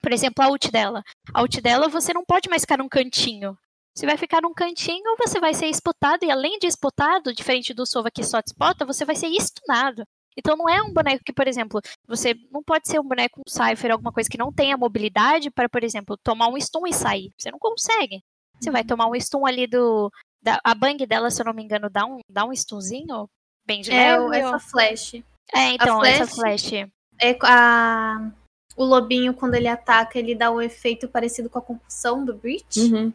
por exemplo, a ult dela. A ult dela você não pode mais ficar num cantinho. Você vai ficar num cantinho, você vai ser spotado, e além de spotado, diferente do Sova que só te spota, você vai ser stunado. Então não é um boneco que, por exemplo, você não pode ser um boneco, um Cypher, alguma coisa que não tenha mobilidade para, por exemplo, tomar um stun e sair. Você não consegue. Você vai tomar um stun ali do. Da, a bang dela, se eu não me engano, dá um, dá um stunzinho bem de É, leve. o- essa flash. É, então, essa flash- flash. É a... O lobinho, quando ele ataca, ele dá o efeito parecido com a concussão do Breach. Uhum.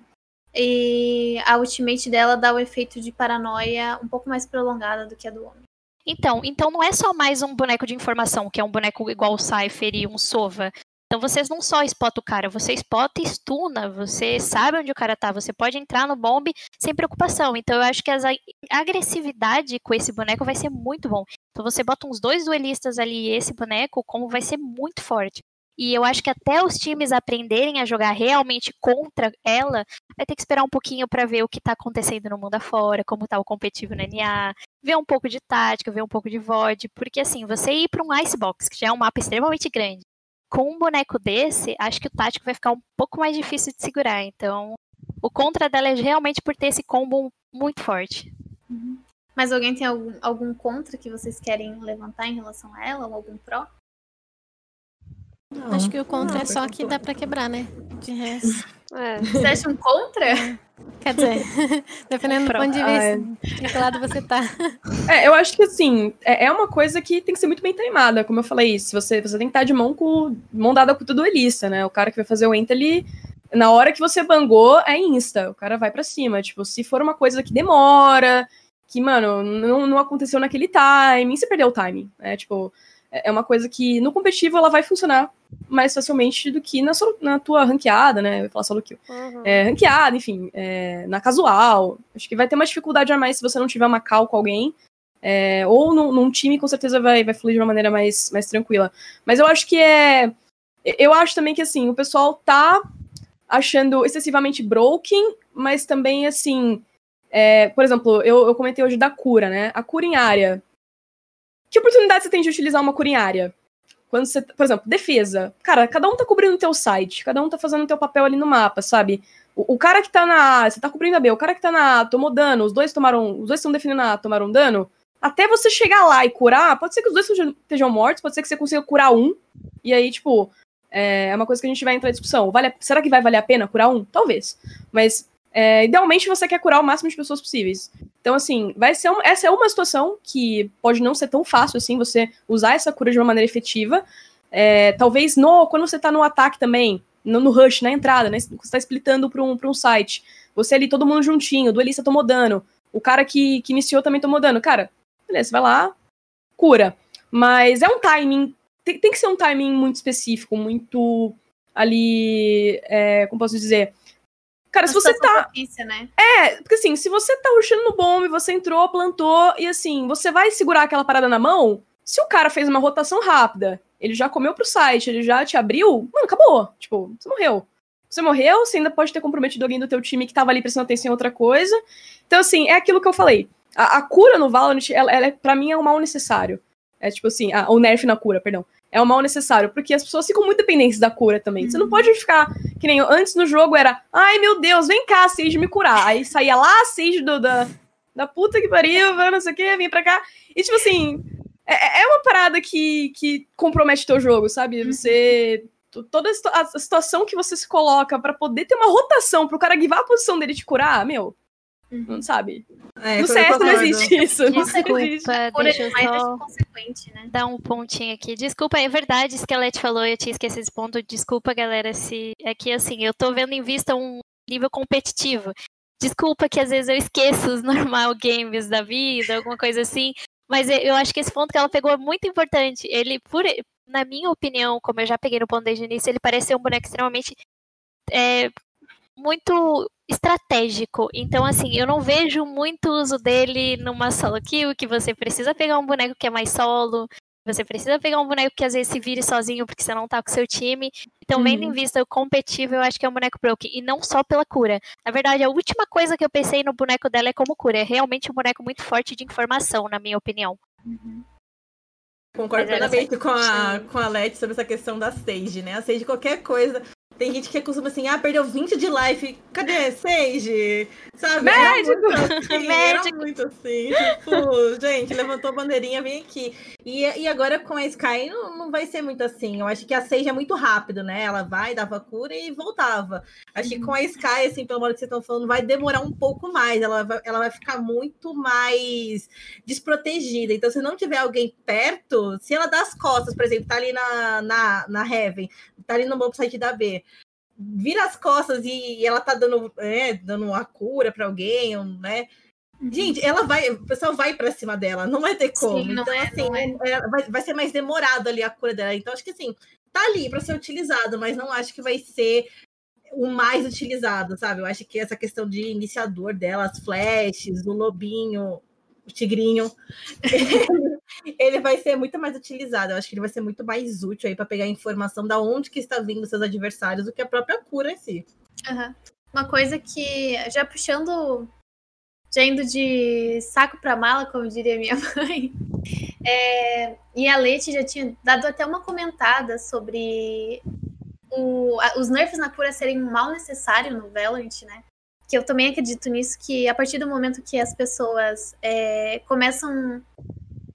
E a ultimate dela dá o efeito de paranoia um pouco mais prolongada do que a do homem. Então, então não é só mais um boneco de informação, que é um boneco igual o Cypher e um Sova. Então vocês não só spotam o cara, você spota e stuna, você sabe onde o cara tá, você pode entrar no bomb sem preocupação. Então eu acho que essa agressividade com esse boneco vai ser muito bom. Então você bota uns dois duelistas ali e esse boneco, como vai ser muito forte. E eu acho que até os times aprenderem a jogar realmente contra ela, vai ter que esperar um pouquinho para ver o que tá acontecendo no mundo afora, como tá o competitivo na NA, ver um pouco de tática, ver um pouco de VOD, porque assim, você ir para um Icebox, que já é um mapa extremamente grande, com um boneco desse, acho que o tático vai ficar um pouco mais difícil de segurar. Então, o contra dela é realmente por ter esse combo muito forte. Mas alguém tem algum, algum contra que vocês querem levantar em relação a ela? Ou algum pró? Acho que o contra Não, é só que dá pra quebrar, né? De resto. É. Você acha um contra? Quer dizer, dependendo do ponto de Ah, vista, de que lado você tá. É, eu acho que assim, é, é uma coisa que tem que ser muito bem treimada, como eu falei, se você, você tem que estar de mão com mão dada com o duelista, né? O cara que vai fazer o enter, ele, na hora que você bangou, é insta, o cara vai pra cima. Tipo, se for uma coisa que demora, que, mano, não, não aconteceu naquele timing, você perdeu o timing, né? Tipo, é é uma coisa que no competitivo ela vai funcionar mais facilmente do que na, solo- na tua ranqueada, né? Eu ia falar solo kill Uhum. é, ranqueada, enfim, é, na casual. Acho que vai ter uma dificuldade a mais se você não tiver uma cal com alguém. É, ou num, num time, com certeza vai, vai fluir de uma maneira mais, mais tranquila. Mas eu acho que é. Eu acho também que assim, o pessoal tá achando excessivamente broken, mas também, assim. É, por exemplo, eu, eu comentei hoje da cura, né? A cura em área. Que oportunidade você tem de utilizar uma cura em área? Quando você, por exemplo, defesa. Cara, cada um tá cobrindo o teu site, cada um tá fazendo o teu papel ali no mapa, sabe? O, o, cara que tá na A, você tá cobrindo a B, o cara que tá na A tomou dano, os dois tomaram. Os dois estão defendendo a A, tomaram dano. Até você chegar lá e curar, pode ser que os dois estejam mortos, pode ser que você consiga curar um. E aí, tipo, é uma coisa que a gente vai entrar em discussão. Vale, será que vai valer a pena curar um? Talvez. Mas é, idealmente você quer curar o máximo de pessoas possíveis. Então, assim, vai ser um, essa é uma situação que pode não ser tão fácil assim, você usar essa cura de uma maneira efetiva. É, talvez no, quando você tá no ataque também, no, no rush, na entrada, né? Você tá splitando para um, pra um site. Você ali, todo mundo juntinho, o duelista tomou dano. O cara que, que iniciou também tomou dano. Cara, beleza, vai lá, cura. Mas é um timing. Tem, tem que ser um timing muito específico, muito ali. É, como posso dizer? Cara, se você tá. Propícia, né? É, porque assim, se você tá rushando no bombe, você entrou, plantou, e assim, você vai segurar aquela parada na mão. Se o cara fez uma rotação rápida, ele já comeu pro site, ele já te abriu, mano, acabou. Tipo, você morreu. Você morreu, você ainda pode ter comprometido alguém do teu time que tava ali prestando atenção em outra coisa. Então, assim, é aquilo que eu falei. A, a cura no Valorant, ela, ela é, pra mim, é um mal necessário. É tipo assim, a, o nerf na cura, perdão é um mal necessário, porque as pessoas ficam muito dependentes da cura também. Uhum. Você não uhum. pode ficar que nem antes no jogo era, ai meu Deus, vem cá, Sage me curar. Aí saía lá Sage do, da, da puta que pariu, não sei o que, vem pra cá. E tipo assim, é, é uma parada que, que compromete teu jogo, sabe? Uhum. Você. Toda a situação que você se coloca para poder ter uma rotação pro cara guivar a posição dele te curar, meu. Uhum. Não sabe? É, no CS não existe isso. Desculpa, não existe. deixa eu só né? dar um pontinho aqui. Desculpa, é verdade, Skelete falou, eu tinha esquecido esse ponto. Desculpa, galera, se é que assim, eu tô vendo em vista um nível competitivo. Desculpa que às vezes eu esqueço os normal games da vida, alguma coisa assim. Mas eu acho que esse ponto que ela pegou é muito importante. Ele, por, na minha opinião, como eu já peguei no ponto desde o início, ele parece ser um boneco extremamente é, muito estratégico. Então, assim, eu não vejo muito uso dele numa solo kill, que você precisa pegar um boneco que é mais solo, você precisa pegar um boneco que às vezes se vire sozinho porque você não tá com seu time. Então, vendo em uhum. vista o competitivo, eu acho que é um boneco broken. E não só pela cura. Na verdade, a última coisa que eu pensei no boneco dela é como cura. É realmente um boneco muito forte de informação, na minha opinião. Uhum. Concordo plenamente com a, com a Let sobre essa questão da Sage, né? A Sage, qualquer coisa, tem gente que costuma assim, ah, perdeu 20 de life. Cadê? Sage? Sabe? Médico! Era muito assim, Médico. Era muito assim. Tipo, gente, levantou a bandeirinha, vem aqui. E, e agora com a Sky não, não vai ser muito assim. Eu acho que a Sage é muito rápido, né? Ela vai, dava cura e voltava. Acho que com a Sky, assim, pelo modo que vocês estão falando, vai demorar um pouco mais. Ela vai, ela vai ficar muito mais desprotegida. Então, se não tiver alguém perto, se ela dá as costas, por exemplo, tá ali na, na, na Heaven, tá ali no bom site da B, vira as costas e, ela tá dando, é, dando uma cura para alguém, né? Gente, ela vai, o pessoal vai para cima dela, não vai ter como. Sim, então, é, assim, é. É, vai, vai ser mais demorado ali a cura dela. Então, acho que assim, tá ali para ser utilizado, mas não acho que vai ser o mais utilizado, sabe? Eu acho que essa questão de iniciador dela, as flashes, o lobinho, o tigrinho, ele vai ser muito mais utilizado. Eu acho que ele vai ser muito mais útil aí para pegar informação da onde que está vindo seus adversários do que a própria cura em si. Uhum. Uma coisa que, já puxando, já indo de saco para mala, como diria minha mãe, é, e a Leite já tinha dado até uma comentada sobre o, os nerfs na cura serem um mal necessário no Valorant, né? que eu também acredito nisso, que a partir do momento que as pessoas é, começam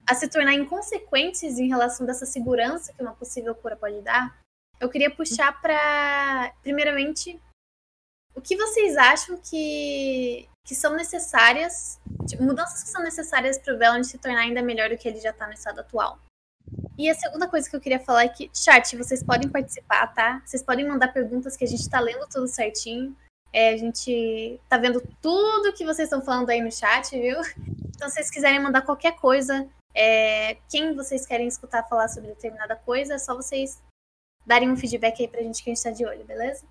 a se tornar inconsequentes em relação dessa segurança que uma possível cura pode dar, eu queria puxar para, primeiramente, o que vocês acham que, que são necessárias, tipo, mudanças que são necessárias para o Valorant se tornar ainda melhor do que ele já está no estado atual. E a segunda coisa que eu queria falar é que, chat, vocês podem participar, tá? Vocês podem mandar perguntas que a gente está lendo tudo certinho. É, a gente tá vendo tudo que vocês estão falando aí no chat, viu? Então, se vocês quiserem mandar qualquer coisa, é, quem vocês querem escutar falar sobre determinada coisa, é só vocês darem um feedback aí pra gente que a gente tá de olho, beleza?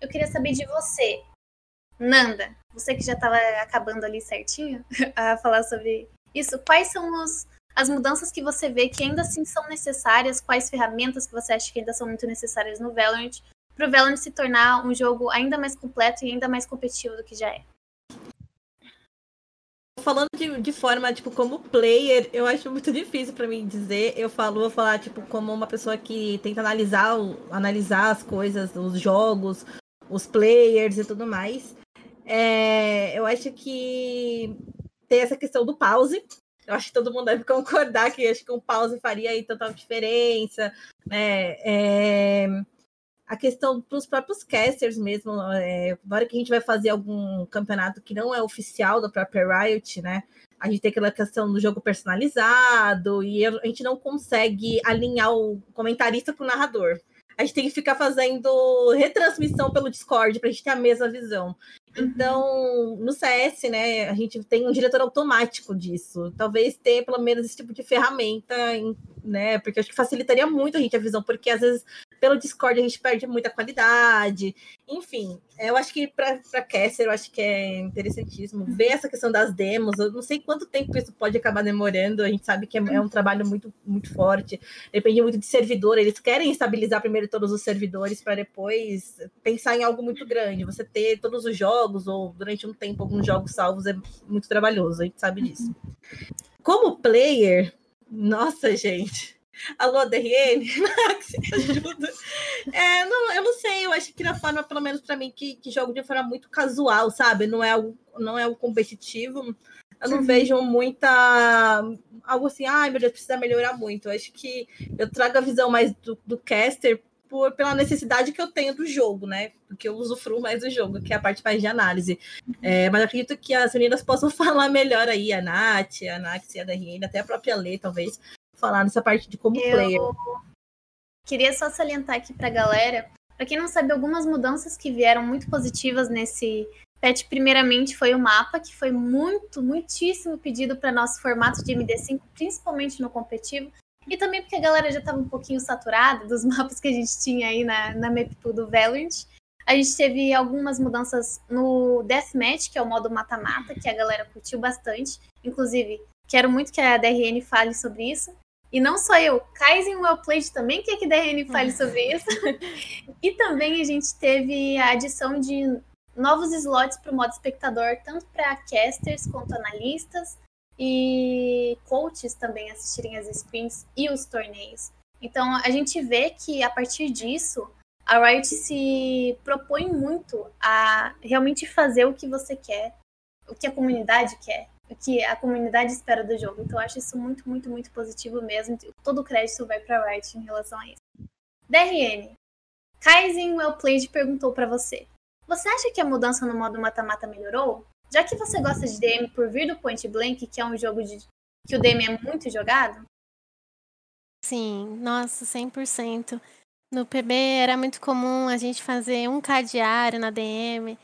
Eu queria saber de você, Nanda, você que já tava acabando ali certinho a falar sobre isso, quais são os, as mudanças que você vê que ainda assim são necessárias, quais ferramentas que você acha que ainda são muito necessárias no Valorant, para o Valorant se tornar um jogo ainda mais completo e ainda mais competitivo do que já é. Falando de, de forma, tipo, como player, eu acho muito difícil para mim dizer. Eu falo, vou falar, tipo, como uma pessoa que tenta analisar, analisar as coisas, os jogos, os players e tudo mais. É, eu acho que tem essa questão do pause. Eu acho que todo mundo deve concordar que acho que um pause faria aí tanta diferença, né? É, a questão dos próprios casters mesmo, é, na hora que a gente vai fazer algum campeonato que não é oficial da própria Riot, né? A gente tem aquela questão do jogo personalizado e a gente não consegue alinhar o comentarista com o narrador. A gente tem que ficar fazendo retransmissão pelo Discord para a gente ter a mesma visão. Então, no CS, né, a gente tem um diretor automático disso. Talvez ter pelo menos esse tipo de ferramenta, né? Porque acho que facilitaria muito a gente a visão, porque às vezes pelo Discord a gente perde muita qualidade. Enfim, eu acho que para Caster eu acho que é interessantíssimo ver essa questão das demos. Eu não sei quanto tempo isso pode acabar demorando. A gente sabe que é, é um trabalho muito, muito forte. Depende muito de servidor. Eles querem estabilizar primeiro todos os servidores para depois pensar em algo muito grande. Você ter todos os jogos ou durante um tempo alguns jogos salvos é muito trabalhoso. A gente sabe disso. Como player, nossa, gente. Alô, DRN? Max, ajuda. É, não, eu não sei, eu acho que na forma, pelo menos para mim, que, que jogo de forma muito casual, sabe? Não é algo, não é algo competitivo. Eu não uhum. vejo muita. algo assim, ai meu Deus, precisa melhorar muito. Eu acho que eu trago a visão mais do, do caster por, pela necessidade que eu tenho do jogo, né? Porque eu usufruo mais do jogo, que é a parte mais de análise. É, mas acredito que as meninas possam falar melhor aí, a Nath, a Nax e a DRN, até a própria Lê, talvez, falar nessa parte de como eu player. Queria só salientar aqui pra galera, para quem não sabe, algumas mudanças que vieram muito positivas nesse patch, primeiramente foi o mapa, que foi muito, muitíssimo pedido para nosso formato de MD5, principalmente no competitivo. E também porque a galera já estava um pouquinho saturada dos mapas que a gente tinha aí na, na map do Valorant. A gente teve algumas mudanças no Deathmatch, que é o modo mata-mata, que a galera curtiu bastante. Inclusive, quero muito que a DRN fale sobre isso. E não só eu, Kaizen Wellplayed também quer que a DRN fale sobre isso. e também a gente teve a adição de novos slots para o modo espectador, tanto para casters quanto analistas e coaches também assistirem as screens e os torneios. Então a gente vê que a partir disso a Riot se propõe muito a realmente fazer o que você quer, o que a comunidade quer que a comunidade espera do jogo. Então eu acho isso muito, muito, muito positivo mesmo. Todo o crédito vai para Riot em relação a isso. DRN. Kaizen Wellplayed perguntou para você. Você acha que a mudança no modo mata-mata melhorou? Já que você gosta de DM por vir do Point Blank, que é um jogo de que o DM é muito jogado? Sim, nossa, 100%. No PB era muito comum a gente fazer um cadeário na DM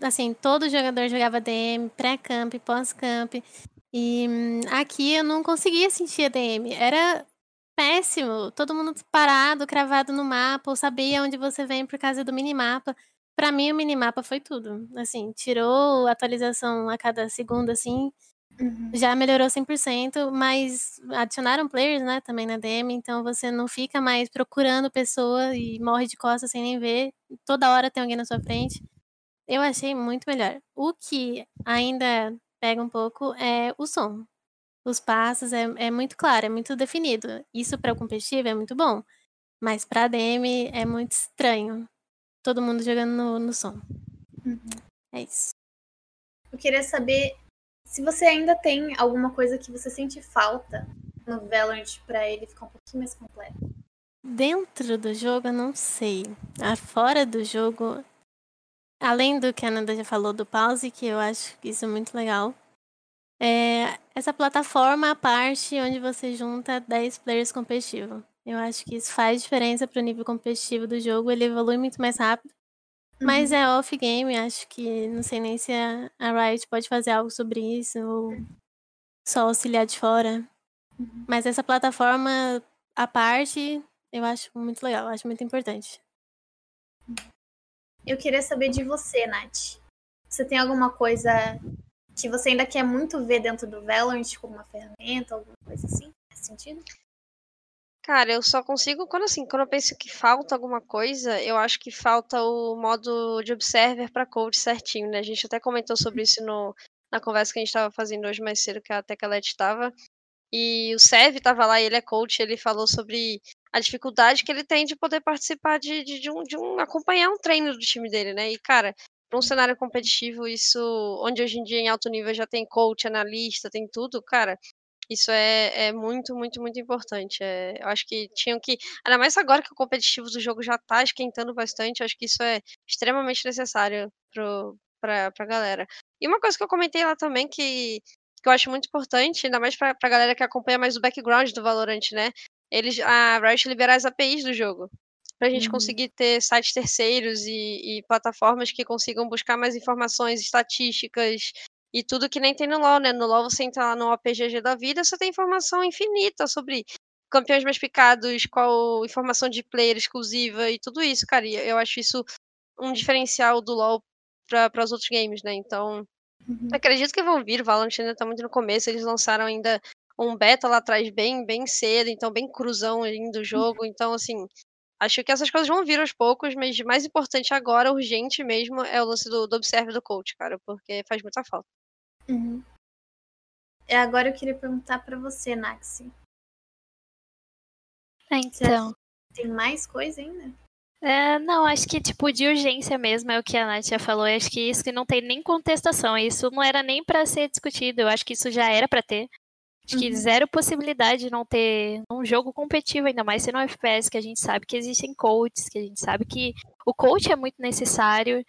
assim, todo jogador jogava DM, pré-camp, pós-camp. E hum, aqui eu não conseguia sentir a DM. Era péssimo. Todo mundo parado, cravado no mapa, ou sabia onde você vem por causa do minimapa. Para mim, o minimapa foi tudo. Assim, tirou atualização a cada segundo, assim. Uhum. Já melhorou 100%, mas adicionaram players, né, também na DM, então você não fica mais procurando pessoa e morre de costas sem nem ver. Toda hora tem alguém na sua frente. Eu achei muito melhor. O que ainda pega um pouco é o som. Os passos é, é muito claro, é muito definido. Isso para o competitivo é muito bom. Mas para DM é muito estranho. Todo mundo jogando no, no som. Uhum. É isso. Eu queria saber se você ainda tem alguma coisa que você sente falta no Valorant para ele ficar um pouquinho mais completo. Dentro do jogo, eu não sei. Ah, fora do jogo, Além do que a Nanda já falou do pause, que eu acho que isso é muito legal. É essa plataforma à parte onde você junta 10 players competitivos. Eu acho que isso faz diferença para o nível competitivo do jogo, ele evolui muito mais rápido. Uhum. Mas é off-game, acho que não sei nem se a, Riot pode fazer algo sobre isso ou só auxiliar de fora. Uhum. Mas essa plataforma à parte, eu acho muito legal, acho muito importante. Eu queria saber de você, Nath. Você tem alguma coisa que você ainda quer muito ver dentro do Valorant como uma ferramenta, alguma coisa assim? Nesse sentido? Cara, eu só consigo quando assim, quando eu penso que falta alguma coisa, eu acho que falta o modo de observer para coach certinho, né? A gente até comentou sobre isso no, na conversa que a gente estava fazendo hoje mais cedo, que a Tecalete estava. E o Sev estava lá, ele é coach, ele falou sobre a dificuldade que ele tem de poder participar de, de, de, um, de um. acompanhar um treino do time dele, né? E, cara, para um cenário competitivo, isso, onde hoje em dia em alto nível já tem coach, analista, tem tudo, cara, isso é, é muito, muito, muito importante. É, eu acho que tinham que. Ainda mais agora que o competitivo do jogo já tá esquentando bastante, acho que isso é extremamente necessário pra, pra galera. E uma coisa que eu comentei lá também que, que eu acho muito importante, ainda mais pra, pra galera que acompanha mais o background do Valorant, né? Eles, a Riot liberar as APIs do jogo. Pra gente uhum. conseguir ter sites terceiros e, e plataformas que consigam buscar mais informações, estatísticas, e tudo que nem tem no LoL, né? No LoL você entra lá no OPGG da vida, você tem informação infinita sobre campeões mais picados, qual informação de player exclusiva e tudo isso, cara. E eu acho isso um diferencial do LoL para os outros games, né? Então, uhum. acredito que vão vir. O Valorant ainda tá muito no começo, eles lançaram ainda um beta lá atrás bem, bem cedo, então bem cruzão ali do jogo. Então, assim, acho que essas coisas vão vir aos poucos, mas mais importante agora, urgente mesmo, é o lance do, do Observe do coach, cara, porque faz muita falta. Uhum. É, agora eu queria perguntar para você, Naxi. É, então. Tem mais coisa ainda? É, não, acho que tipo de urgência mesmo é o que a Nath já falou. acho que isso que não tem nem contestação. Isso não era nem para ser discutido. Eu acho que isso já era para ter. Acho uhum. que zero possibilidade de não ter um jogo competitivo, ainda mais sendo um FPS, que a gente sabe que existem coaches, que a gente sabe que o coach é muito necessário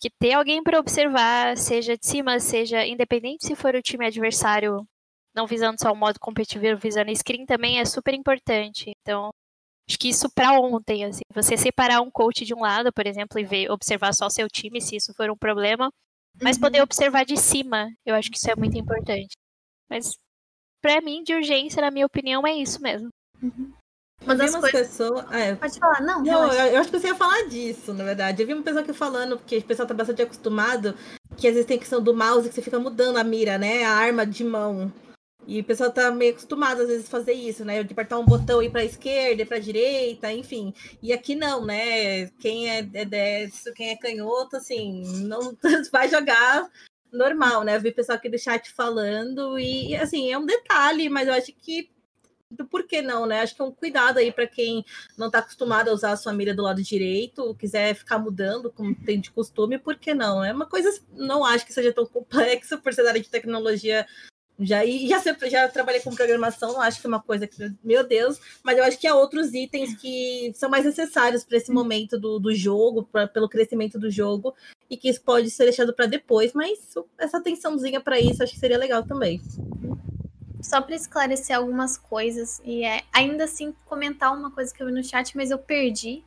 que ter alguém para observar, seja de cima, seja independente se for o time adversário, não visando só o modo competitivo, visando screen também é super importante. Então, acho que isso para ontem, assim, você separar um coach de um lado, por exemplo, e ver, observar só seu time, se isso for um problema, mas uhum. poder observar de cima, eu acho que isso é muito importante. Mas para mim, de urgência, na minha opinião, é isso mesmo. Uhum. Uma das coisas... pessoas. É. Pode falar, não. Não, eu, eu, acho que você ia falar disso, na verdade. Eu vi uma pessoa aqui falando, porque o pessoal tá bastante acostumado, que às vezes tem questão do mouse que você fica mudando a mira, né? A arma de mão. E o pessoal tá meio acostumado, às vezes, a fazer isso, né? De apertar um botão e ir pra esquerda, ir pra direita, enfim. E aqui não, né? Quem é, é destro, quem é canhoto, assim, não vai jogar normal, né? Eu vi pessoal aqui do chat falando, e assim, é um detalhe, mas eu acho que do por que não, né? Acho que é um cuidado aí para quem não está acostumado a usar a sua mira do lado direito, quiser ficar mudando, como tem de costume, por que não? É uma coisa, não acho que seja tão complexo por ser da área de tecnologia. Já, já, já trabalhei com programação, não acho que é uma coisa que, meu Deus, mas eu acho que há outros itens que são mais necessários para esse momento do, do jogo, pra, pelo crescimento do jogo, e que isso pode ser deixado para depois, mas essa atençãozinha para isso acho que seria legal também só para esclarecer algumas coisas e é, ainda assim comentar uma coisa que eu vi no chat, mas eu perdi.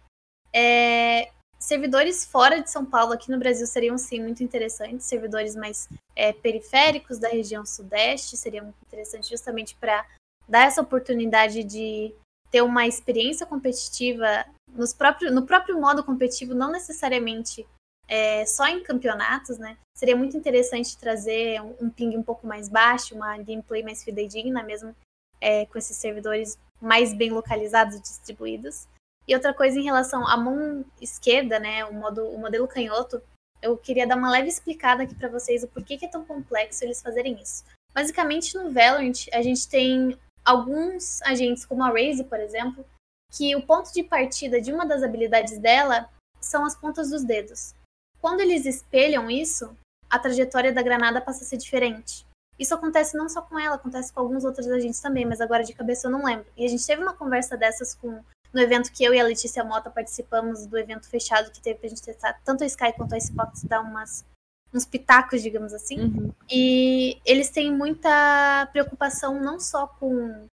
É, servidores fora de São Paulo, aqui no Brasil, seriam sim muito interessantes. Servidores mais é, periféricos da região sudeste seriam muito interessantes, justamente para dar essa oportunidade de ter uma experiência competitiva nos próprio, no próprio modo competitivo, não necessariamente é, só em campeonatos, né? Seria muito interessante trazer um, um ping um pouco mais baixo, uma gameplay mais fidedigna, mesmo é, com esses servidores mais bem localizados e distribuídos. E outra coisa em relação à mão esquerda, né, o, modo, o modelo canhoto, eu queria dar uma leve explicada aqui para vocês o porquê que é tão complexo eles fazerem isso. Basicamente, no Valorant, a gente tem alguns agentes, como a Raze, por exemplo, que o ponto de partida de uma das habilidades dela são as pontas dos dedos. Quando eles espelham isso, a trajetória da granada passa a ser diferente. Isso acontece não só com ela, acontece com alguns outros agentes também, mas agora de cabeça eu não lembro. E a gente teve uma conversa dessas com no evento que eu e a Letícia Mota participamos do evento fechado que teve pra gente testar tanto a Sky quanto a Xbox dar umas uns pitacos, digamos assim. Uhum. E eles têm muita preocupação não só com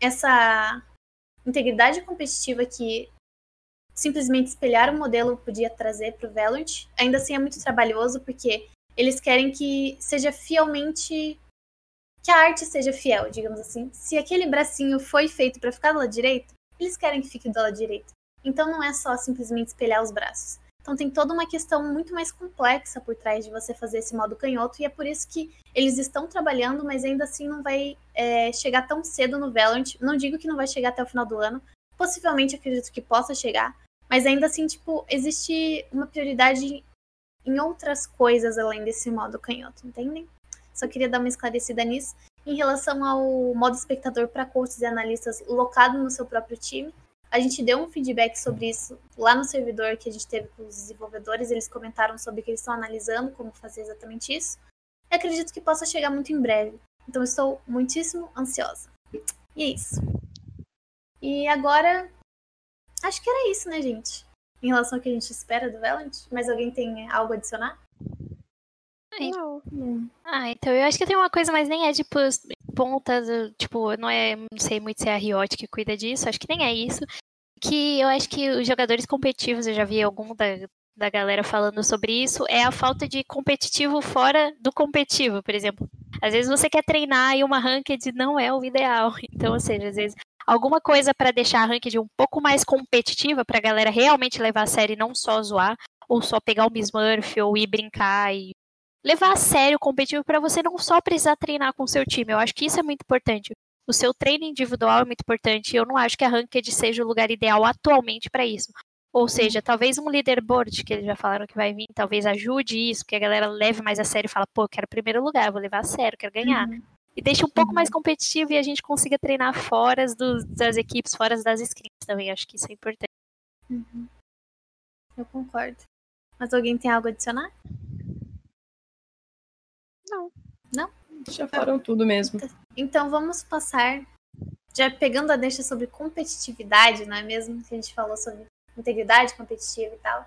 essa integridade competitiva que simplesmente espelhar o modelo podia trazer para o Valorant. Ainda assim é muito trabalhoso, porque eles querem que seja fielmente. que a arte seja fiel, digamos assim. Se aquele bracinho foi feito para ficar do lado direito, eles querem que fique do lado direito. Então não é só simplesmente espelhar os braços. Então tem toda uma questão muito mais complexa por trás de você fazer esse modo canhoto, e é por isso que eles estão trabalhando, mas ainda assim não vai é, chegar tão cedo no Valorant. Não digo que não vai chegar até o final do ano, possivelmente acredito que possa chegar, mas ainda assim, tipo, existe uma prioridade em outras coisas além desse modo canhoto, entendem? Só queria dar uma esclarecida nisso. Em relação ao modo espectador para coaches e analistas locado no seu próprio time, a gente deu um feedback sobre isso lá no servidor que a gente teve com os desenvolvedores. Eles comentaram sobre que eles estão analisando como fazer exatamente isso. Acredito que possa chegar muito em breve. Então estou muitíssimo ansiosa. E é isso. E agora, acho que era isso, né, gente? Em relação ao que a gente espera do Valorant. Mas alguém tem algo a adicionar? Não. Ah, então eu acho que tem uma coisa, mas nem é tipo pontas, tipo, não é, não sei muito se é a Riot que cuida disso, acho que nem é isso. Que eu acho que os jogadores competitivos, eu já vi algum da, da galera falando sobre isso, é a falta de competitivo fora do competitivo, por exemplo. Às vezes você quer treinar e uma ranked não é o ideal. Então, ou seja, às vezes alguma coisa para deixar a ranked um pouco mais competitiva, pra galera realmente levar a sério e não só zoar, ou só pegar o Smurf ou ir brincar e levar a sério o competitivo para você não só precisar treinar com o seu time. Eu acho que isso é muito importante. O seu treino individual é muito importante. Eu não acho que a Ranked seja o lugar ideal atualmente para isso. Ou seja, talvez um leaderboard, que eles já falaram que vai vir, talvez ajude isso, que a galera leve mais a sério e fala, pô, eu quero primeiro lugar, vou levar a sério, quero ganhar. Uhum. E deixe um pouco uhum. mais competitivo e a gente consiga treinar fora do, das equipes, fora das screens também. Acho que isso é importante. Uhum. Eu concordo. Mas alguém tem algo a adicionar? Não. Não? Já falaram tudo mesmo. Então vamos passar, já pegando a deixa sobre competitividade, não é mesmo? Que a gente falou sobre integridade competitiva e tal.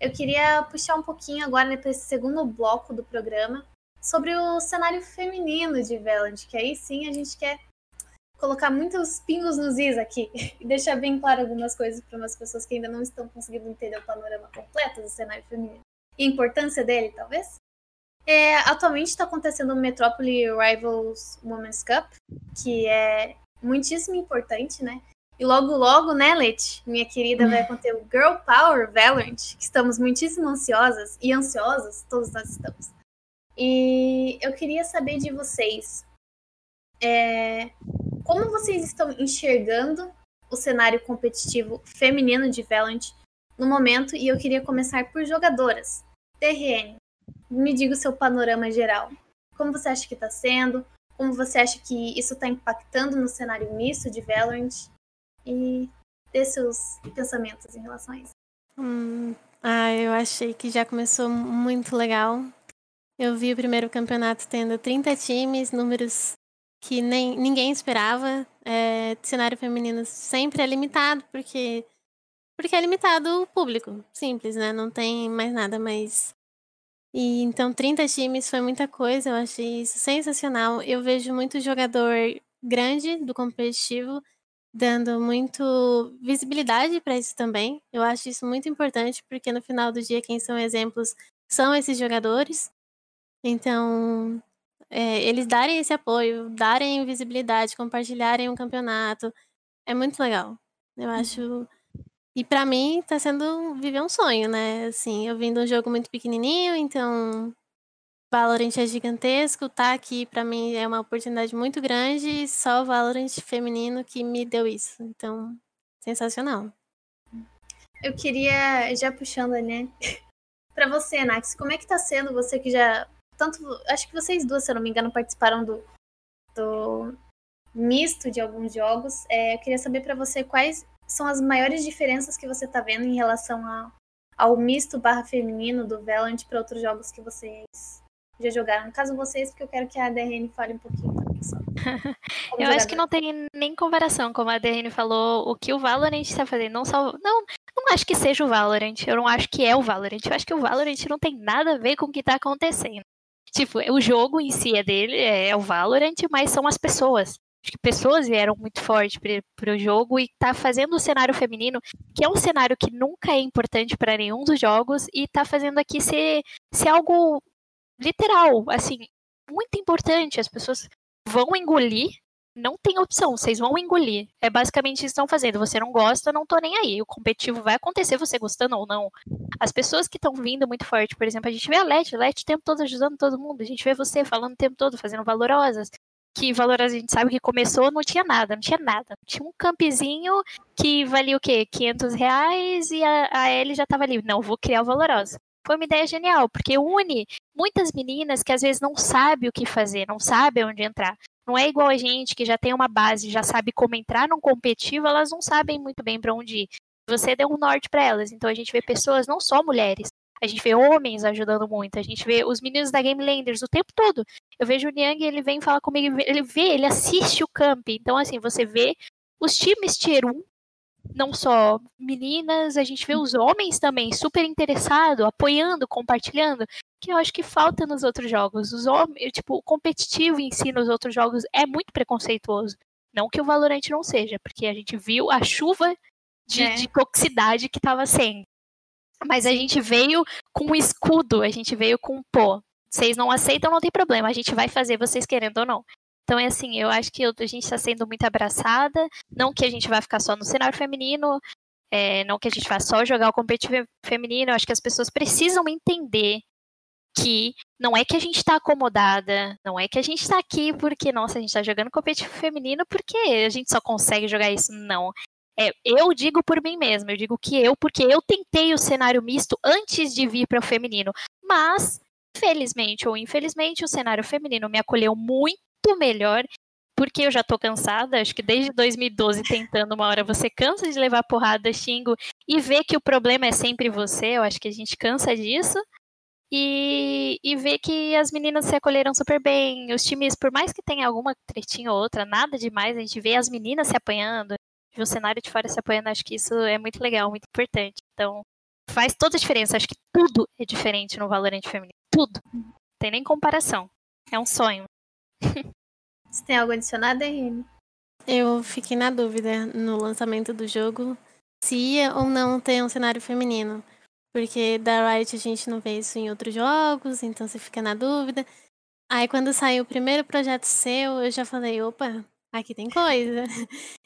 Eu queria puxar um pouquinho agora né, para esse segundo bloco do programa sobre o cenário feminino de Valorant, que aí sim a gente quer colocar muitos pingos nos is aqui e deixar bem claro algumas coisas para umas pessoas que ainda não estão conseguindo entender o panorama completo do cenário feminino e a importância dele, talvez. É, atualmente está acontecendo o Metrópole Rivals Women's Cup, que é muitíssimo importante, né? E logo, logo, né, Leti, minha querida, vai acontecer o Girl Power Valorant, que estamos muitíssimo ansiosas e ansiosas, todos nós estamos. E eu queria saber de vocês, é, como vocês estão enxergando o cenário competitivo feminino de Valorant no momento, e eu queria começar por jogadoras. TRN, me diga o seu panorama geral. Como você acha que está sendo? Como você acha que isso está impactando no cenário misto de Valorant? E dê seus pensamentos em relação a isso. Hum, ah, eu achei que já começou muito legal. Eu vi o primeiro campeonato tendo 30 times, números que nem, ninguém esperava. É, cenário feminino sempre é limitado, porque, porque é limitado o público. Simples, né? Não tem mais nada, mas e então 30 times foi muita coisa, eu achei isso sensacional. Eu vejo muito jogador grande do competitivo dando muito visibilidade para isso também. Eu acho isso muito importante porque no final do dia quem são exemplos são esses jogadores. Então, é, eles darem esse apoio, darem visibilidade, compartilharem um campeonato, é muito legal. Eu uhum. acho e para mim tá sendo viver um sonho, né? Assim, eu vim de um jogo muito pequenininho, então Valorant é gigantesco, tá aqui para mim é uma oportunidade muito grande e só o Valorant feminino que me deu isso. Então, sensacional. Eu queria, já puxando, né? para você, Nax, como é que tá sendo você que já tanto, acho que vocês duas, se eu não me engano, participaram do, do misto de alguns jogos. É, eu queria saber para você quais são as maiores diferenças que você está vendo em relação a, ao misto barra feminino do Valorant para outros jogos que vocês já jogaram? No caso vocês, porque eu quero que a DRN fale um pouquinho também só. eu acho que não tem nem comparação, como a DRN falou, o que o Valorant está fazendo, não só... Não, não acho que seja o Valorant, eu não acho que é o Valorant, eu acho que o Valorant não tem nada a ver com o que está acontecendo. Tipo, o jogo em si é dele, é o Valorant, mas são as pessoas acho que pessoas vieram muito forte para o jogo e tá fazendo o cenário feminino, que é um cenário que nunca é importante para nenhum dos jogos, e tá fazendo aqui ser, ser algo literal, assim, muito importante. As pessoas vão engolir Não tem opção, vocês vão engolir. É basicamente isso que estão fazendo. Você não gosta, não tô nem aí. O competitivo vai acontecer, você gostando ou não. As pessoas que estão vindo muito forte, por exemplo, a gente vê a Let, a Let o tempo todo ajudando todo mundo. A gente vê você falando o tempo todo, fazendo valorosas. Que valorosas a gente sabe que começou, não tinha nada, não tinha nada. Tinha um campzinho que valia o quê? 500 reais e a, a Ellie já tava ali. Não, vou criar o valorosa foi uma ideia genial, porque une muitas meninas que às vezes não sabem o que fazer, não sabem onde entrar. Não é igual a gente que já tem uma base, já sabe como entrar num competitivo, elas não sabem muito bem para onde ir. Você deu um norte para elas. Então a gente vê pessoas, não só mulheres, a gente vê homens ajudando muito, a gente vê os meninos da Game Landers o tempo todo. Eu vejo o Niang, ele vem falar comigo, ele vê, ele assiste o camp. Então assim, você vê os times tier 1 não só meninas, a gente vê os homens também super interessados, apoiando, compartilhando, que eu acho que falta nos outros jogos. Os homens, tipo, o competitivo em si nos outros jogos é muito preconceituoso. Não que o Valorant não seja, porque a gente viu a chuva de, é. de toxicidade que estava sendo. Mas a gente veio com um escudo, a gente veio com, pô, vocês não aceitam, não tem problema, a gente vai fazer vocês querendo ou não. Então é assim, eu acho que a gente está sendo muito abraçada, não que a gente vai ficar só no cenário feminino, é, não que a gente vá só jogar o competitivo feminino, eu acho que as pessoas precisam entender que não é que a gente está acomodada, não é que a gente está aqui porque, nossa, a gente está jogando competitivo feminino porque a gente só consegue jogar isso. Não. É, eu digo por mim mesma, eu digo que eu, porque eu tentei o cenário misto antes de vir para o feminino, mas, felizmente ou infelizmente, o cenário feminino me acolheu muito melhor, porque eu já tô cansada, acho que desde 2012 tentando uma hora você cansa de levar porrada, xingo e ver que o problema é sempre você, eu acho que a gente cansa disso. E, e ver que as meninas se acolheram super bem. Os times, por mais que tenha alguma tretinha ou outra, nada demais, a gente vê as meninas se apanhando, vê o cenário de fora se apoiando, acho que isso é muito legal, muito importante. Então, faz toda a diferença. Acho que tudo é diferente no Valorant feminino. Tudo. Não tem nem comparação. É um sonho. Você tem algo adicionado, Henrique? Eu fiquei na dúvida no lançamento do jogo se ia ou não ter um cenário feminino. Porque da Riot a gente não vê isso em outros jogos, então você fica na dúvida. Aí quando saiu o primeiro projeto seu, eu já falei, opa, aqui tem coisa.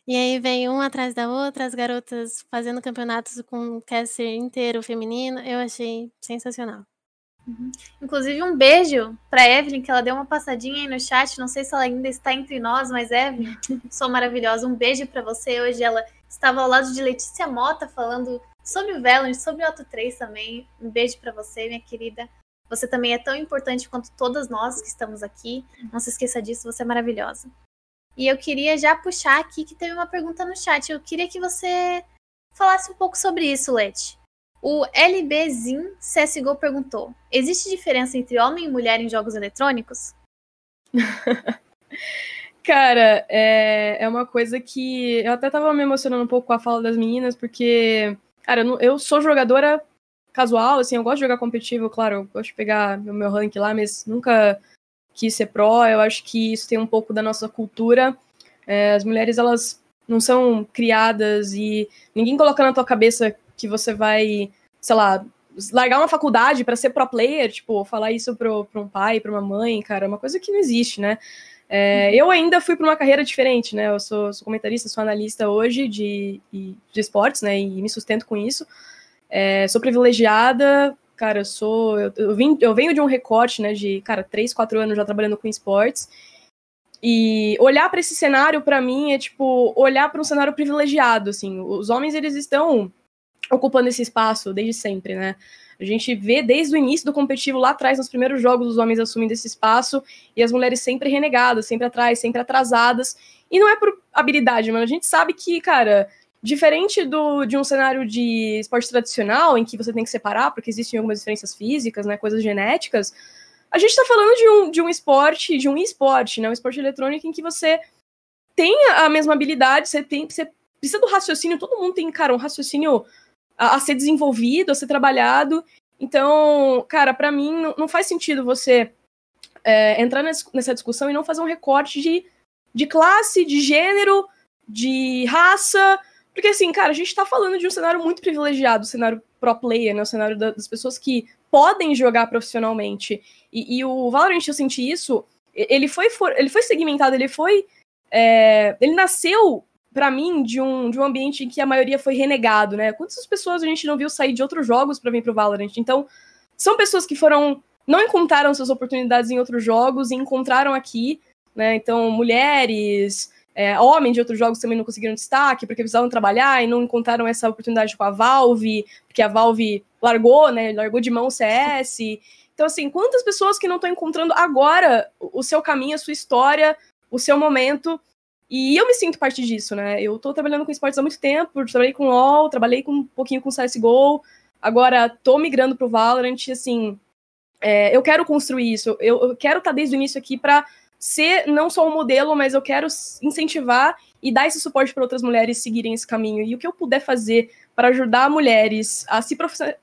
E aí vem uma atrás da outra, as garotas fazendo campeonatos com caster inteiro feminino, eu achei sensacional. Uhum. Inclusive, um beijo para Evelyn, que ela deu uma passadinha aí no chat. Não sei se ela ainda está entre nós, mas Evelyn, sou maravilhosa. Um beijo para você. Hoje ela estava ao lado de Letícia Mota falando sobre o Valorant, sobre o Auto 3 também. Um beijo para você, minha querida. Você também é tão importante quanto todas nós que estamos aqui. Não se esqueça disso, você é maravilhosa. E eu queria já puxar aqui que teve uma pergunta no chat. Eu queria que você falasse um pouco sobre isso, Leti. O LBZin CSGO perguntou: existe diferença entre homem e mulher em jogos eletrônicos? Cara, é, é uma coisa que eu até tava me emocionando um pouco com a fala das meninas, porque, cara, eu, eu sou jogadora casual, assim, eu gosto de jogar competitivo, claro, eu gosto de pegar o meu rank lá, mas nunca quis ser pró, eu acho que isso tem um pouco da nossa cultura. É, as mulheres, elas não são criadas e ninguém coloca na tua cabeça que você vai, sei lá, largar uma faculdade para ser pro player, tipo, falar isso pro, um pai, pra uma mãe, cara, é uma coisa que não existe, né? É, eu ainda fui para uma carreira diferente, né? Eu sou, sou, comentarista, sou analista hoje de, de esportes, né? E me sustento com isso. É, sou privilegiada, cara, eu sou. Eu, eu, vim, eu venho de um recorte, né? De, cara, três, quatro anos já trabalhando com esportes. E olhar para esse cenário, para mim, é tipo, olhar para um cenário privilegiado, assim. Os homens, eles estão ocupando esse espaço desde sempre, né? A gente vê desde o início do competitivo lá atrás, nos primeiros jogos, os homens assumindo esse espaço e as mulheres sempre renegadas, sempre atrás, sempre atrasadas. E não é por habilidade, mano. A gente sabe que, cara, diferente do, de um cenário de esporte tradicional, em que você tem que separar, porque existem algumas diferenças físicas, né, coisas genéticas, a gente tá falando de um, de um esporte, de um esporte, né, um esporte eletrônico em que você tem a mesma habilidade, você, tem, você precisa do raciocínio, todo mundo tem, cara, um raciocínio a, a ser desenvolvido, a ser trabalhado. Então, cara, para mim não, não, faz sentido você é, entrar nessa discussão e não fazer um recorte de, de classe, de gênero, de raça. Porque, assim, cara, a gente tá falando de um cenário muito privilegiado, o cenário pro player, né? O cenário da, das pessoas que podem jogar profissionalmente. E, e, o Valorant, eu senti isso, ele foi, for, ele foi segmentado, ele foi é, ele nasceu para mim de um, de um ambiente em que a maioria foi renegado, né? Quantas pessoas a gente não viu sair de outros jogos para vir pro Valorant? Então, são pessoas que foram não encontraram suas oportunidades em outros jogos e encontraram aqui, né? Então, mulheres, é, homens de outros jogos também não conseguiram destaque porque precisavam trabalhar e não encontraram essa oportunidade com a Valve, porque a Valve largou, né? Largou de mão o CS. Então, assim, quantas pessoas que não estão encontrando agora o seu caminho, a sua história, o seu momento. E eu me sinto parte disso, né? Eu tô trabalhando com esportes há muito tempo, trabalhei com LoL, trabalhei com, um pouquinho com CSGO, agora tô migrando pro Valorant, assim, é, eu quero construir isso, eu, eu quero estar tá desde o início aqui para ser não só um modelo, mas eu quero incentivar e dar esse suporte para outras mulheres seguirem esse caminho. E o que eu puder fazer para ajudar mulheres a se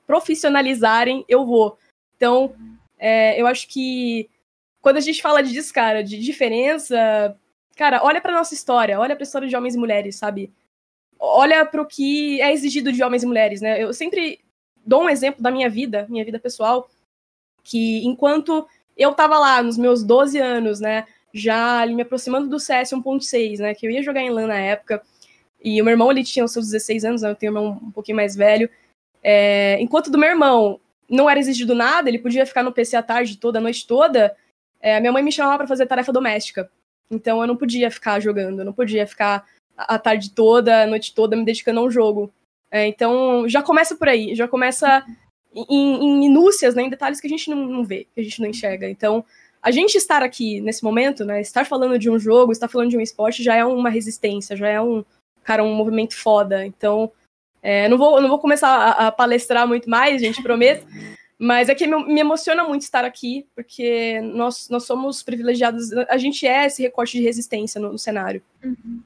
profissionalizarem, eu vou. Então, é, eu acho que quando a gente fala disso, cara, de diferença, cara, olha para nossa história, olha para a história de homens e mulheres, sabe? Olha para o que é exigido de homens e mulheres, né? Eu sempre dou um exemplo da minha vida, minha vida pessoal, que enquanto eu tava lá nos meus 12 anos, né, já me aproximando do CS 1.6, né, que eu ia jogar em LAN na época, e o meu irmão, ele tinha os seus 16 anos, né, eu tenho um irmão um pouquinho mais velho, é, enquanto do meu irmão não era exigido nada, ele podia ficar no PC a tarde toda, a noite toda, é, minha mãe me chamava para fazer tarefa doméstica. Então eu não podia ficar jogando, eu não podia ficar a tarde toda, a noite toda me dedicando a um jogo. É, então já começa por aí, já começa em, em minúcias, né, em detalhes que a gente não, não, vê, que a gente não enxerga. Então a gente estar aqui nesse momento, né, estar falando de um jogo, estar falando de um esporte já é uma resistência, já é um, cara, um movimento foda. Então é, não, vou, não vou começar a, a, palestrar muito mais, gente, prometo. Mas é que me, emociona muito estar aqui, porque nós, nós somos privilegiados, a gente é esse recorte de resistência no, no cenário. Uhum.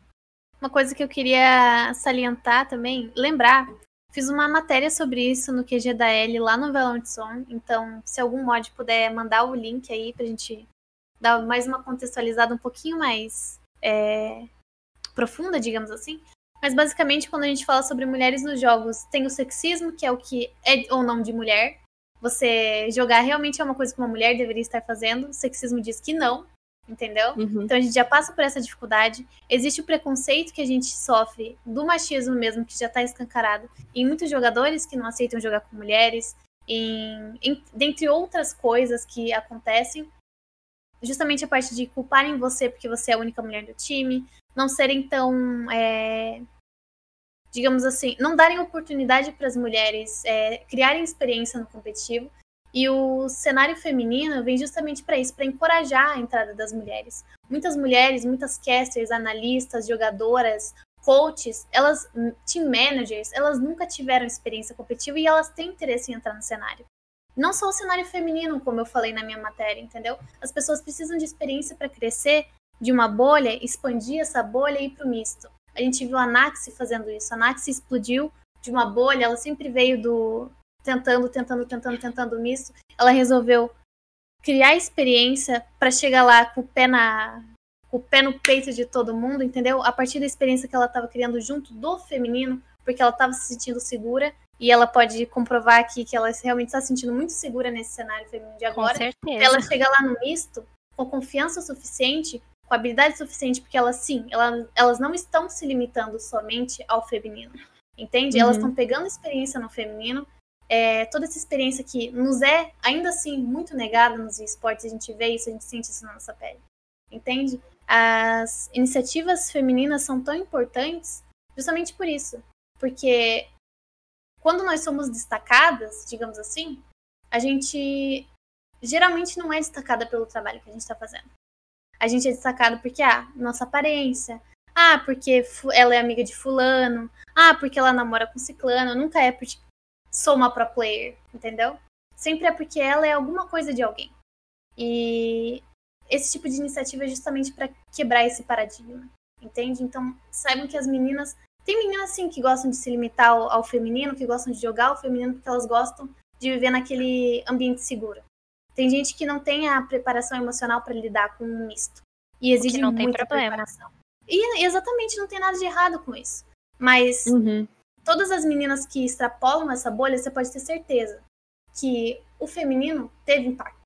Uma coisa que eu queria salientar também, lembrar, fiz uma matéria sobre isso no QG da L lá no Zone, então se algum mod puder mandar o link aí pra gente dar mais uma contextualizada um pouquinho mais é, profunda, digamos assim, mas basicamente, quando a gente fala sobre mulheres nos jogos, tem o sexismo, que é o que é ou não de mulher. Você jogar realmente é uma coisa que uma mulher deveria estar fazendo. O sexismo diz que não, entendeu? Uhum. Então a gente já passa por essa dificuldade. Existe o preconceito que a gente sofre do machismo mesmo, que já está escancarado. Em muitos jogadores que não aceitam jogar com mulheres, em, em, dentre outras coisas que acontecem. Justamente a parte de culparem você porque você é a única mulher do time, não serem tão. É, digamos assim, não darem oportunidade para as mulheres é, criarem experiência no competitivo. E o cenário feminino vem justamente para isso, para encorajar a entrada das mulheres. Muitas mulheres, muitas casters, analistas, jogadoras, coaches, elas, team managers, elas nunca tiveram experiência competitiva e elas têm interesse em entrar no cenário. Não só o cenário feminino, como eu falei na minha matéria, entendeu? As pessoas precisam de experiência para crescer de uma bolha, expandir essa bolha e ir para o misto. A gente viu a Naxi fazendo isso. A Naxi explodiu de uma bolha, ela sempre veio do tentando, tentando, tentando, tentando misto. Ela resolveu criar experiência para chegar lá com o pé na com o pé no peito de todo mundo, entendeu? A partir da experiência que ela estava criando junto do feminino, porque ela estava se sentindo segura e ela pode comprovar aqui que ela realmente está se sentindo muito segura nesse cenário feminino de agora. Com certeza. Ela chega lá no misto com confiança suficiente com habilidade suficiente, porque elas sim, elas, elas não estão se limitando somente ao feminino. Entende? Uhum. Elas estão pegando experiência no feminino. É, toda essa experiência que nos é, ainda assim, muito negada nos esportes, a gente vê isso, a gente sente isso na nossa pele. Entende? As iniciativas femininas são tão importantes justamente por isso. Porque quando nós somos destacadas, digamos assim, a gente geralmente não é destacada pelo trabalho que a gente está fazendo a gente é destacado porque, ah, nossa aparência. Ah, porque ela é amiga de fulano. Ah, porque ela namora com ciclano. Nunca é porque sou uma pro player, entendeu? Sempre é porque ela é alguma coisa de alguém. E esse tipo de iniciativa é justamente para quebrar esse paradigma, entende? Então, saibam que as meninas. Tem meninas, sim, que gostam de se limitar ao, ao feminino, que gostam de jogar o feminino porque elas gostam de viver naquele ambiente seguro. Tem gente que não tem a preparação emocional para lidar com um misto. E exige não muita preparação. E exatamente, não tem nada de errado com isso. Mas uhum. Todas as meninas que extrapolam essa bolha, você pode ter certeza que o feminino teve impacto.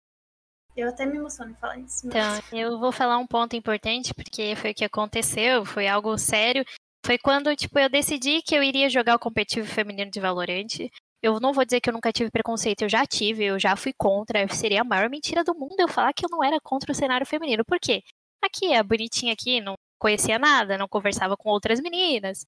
Eu até me emociono em falar isso. Então, eu vou falar um ponto importante, porque foi o que aconteceu, foi algo sério. Foi quando, tipo, eu decidi que eu iria jogar o competitivo feminino de Valorant. Eu não vou dizer que eu nunca tive preconceito, eu já tive, eu já fui contra. Seria a maior mentira do mundo eu falar que eu não era contra o cenário feminino. Por quê? Aqui, a bonitinha aqui não conhecia nada, não conversava com outras meninas.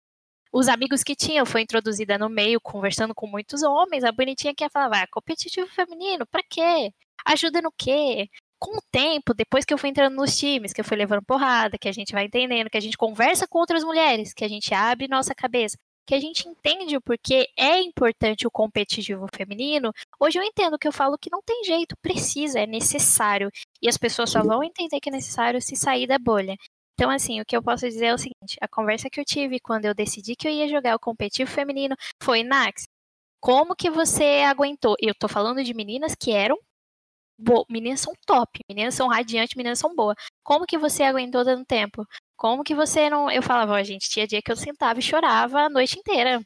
Os amigos que tinha, fui introduzida no meio, conversando com muitos homens. A bonitinha que ia falar, vai, competitivo feminino, pra quê? Ajuda no quê? Com o tempo, depois que eu fui entrando nos times, que eu fui levando porrada, que a gente vai entendendo, que a gente conversa com outras mulheres, que a gente abre nossa cabeça, que a gente entende o porquê é importante o competitivo feminino, hoje eu entendo que eu falo que não tem jeito, precisa, é necessário. E as pessoas só vão entender que é necessário se sair da bolha. Então, assim, o que eu posso dizer é o seguinte: a conversa que eu tive quando eu decidi que eu ia jogar o competitivo feminino foi, Nax, como que você aguentou? Eu tô falando de meninas que eram Bo meninas são top, meninas são radiantes, meninas são boas. Como que você aguentou dando tempo? Como que você não. Eu falava, ó, gente, tinha dia que eu sentava e chorava a noite inteira.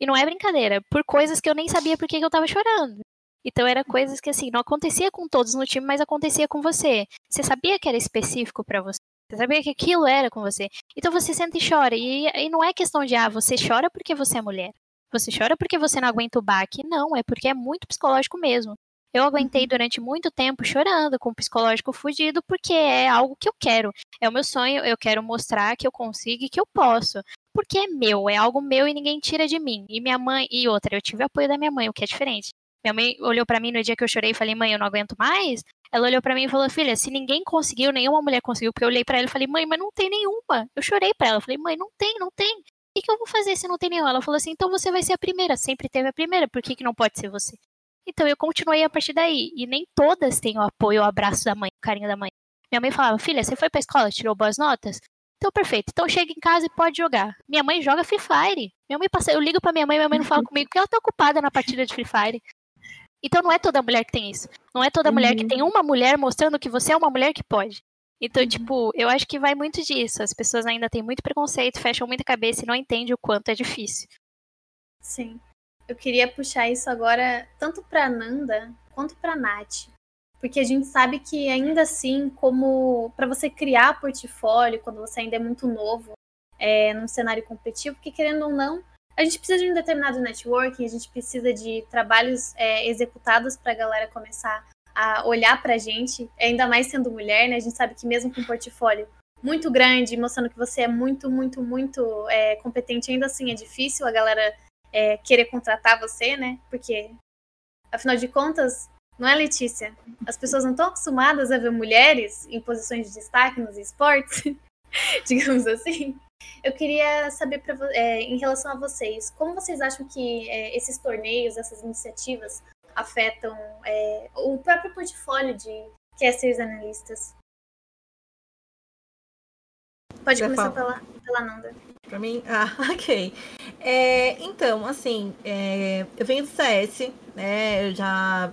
E não é brincadeira, por coisas que eu nem sabia por que, que eu tava chorando. Então era coisas que assim, não acontecia com todos no time, mas acontecia com você. Você sabia que era específico para você. Você sabia que aquilo era com você. Então você sente e chora. E, e não é questão de, ah, você chora porque você é mulher. Você chora porque você não aguenta o baque. Não, é porque é muito psicológico mesmo. Eu aguentei uhum. durante muito tempo chorando, com o psicológico fugido, porque é algo que eu quero. É o meu sonho, eu quero mostrar que eu consigo e que eu posso. Porque é meu, é algo meu e ninguém tira de mim. E minha mãe, e outra, eu tive o apoio da minha mãe, o que é diferente. Minha mãe olhou para mim no dia que eu chorei e falei, mãe, eu não aguento mais. Ela olhou para mim e falou, filha, se ninguém conseguiu, nenhuma mulher conseguiu, porque eu olhei para ela e falei, mãe, mas não tem nenhuma. Eu chorei para ela, falei, mãe, não tem, não tem. O que, eu vou fazer se não tem nenhuma? Ela falou assim, então você vai ser a primeira, sempre teve a primeira, por que, que não pode ser você? Então eu continuei a partir daí. E nem todas têm o apoio, o abraço da mãe, o carinho da mãe. Minha mãe falava, filha, você foi pra escola, tirou boas notas? Então, perfeito. Então chega em casa e pode jogar. Minha mãe joga Free Fire. Minha mãe passa, eu ligo pra minha mãe, minha mãe não fala comigo porque ela tá ocupada na partida de Free Fire. Então não é toda mulher que tem isso. Não é toda uhum. mulher que tem uma mulher mostrando que você é uma mulher que pode. Então, uhum. tipo, eu acho que vai muito disso. As pessoas ainda têm muito preconceito, fecham muita cabeça e não entendem o quanto é difícil. Sim eu queria puxar isso agora tanto para Nanda quanto para Nath. Porque a gente sabe que ainda assim, como para você criar portfólio quando você ainda é muito novo, é, num cenário competitivo, porque querendo ou não, a gente precisa de um determinado networking, a gente precisa de trabalhos é, executados para a galera começar a olhar para a gente, ainda mais sendo mulher, né? A gente sabe que mesmo com um portfólio muito grande, mostrando que você é muito, muito, muito é, competente, ainda assim é difícil a galera é, querer contratar você, né? Porque, afinal de contas, não é Letícia? As pessoas não estão acostumadas a ver mulheres em posições de destaque nos esportes, digamos assim. Eu queria saber pra, é, em relação a vocês, como vocês acham que é, esses torneios, essas iniciativas afetam é, o próprio portfólio de casters analistas? Pode Você começar pela, pela Nanda. Pra mim? Ah, ok. É, então, assim, é, eu venho do CS, né? Eu já,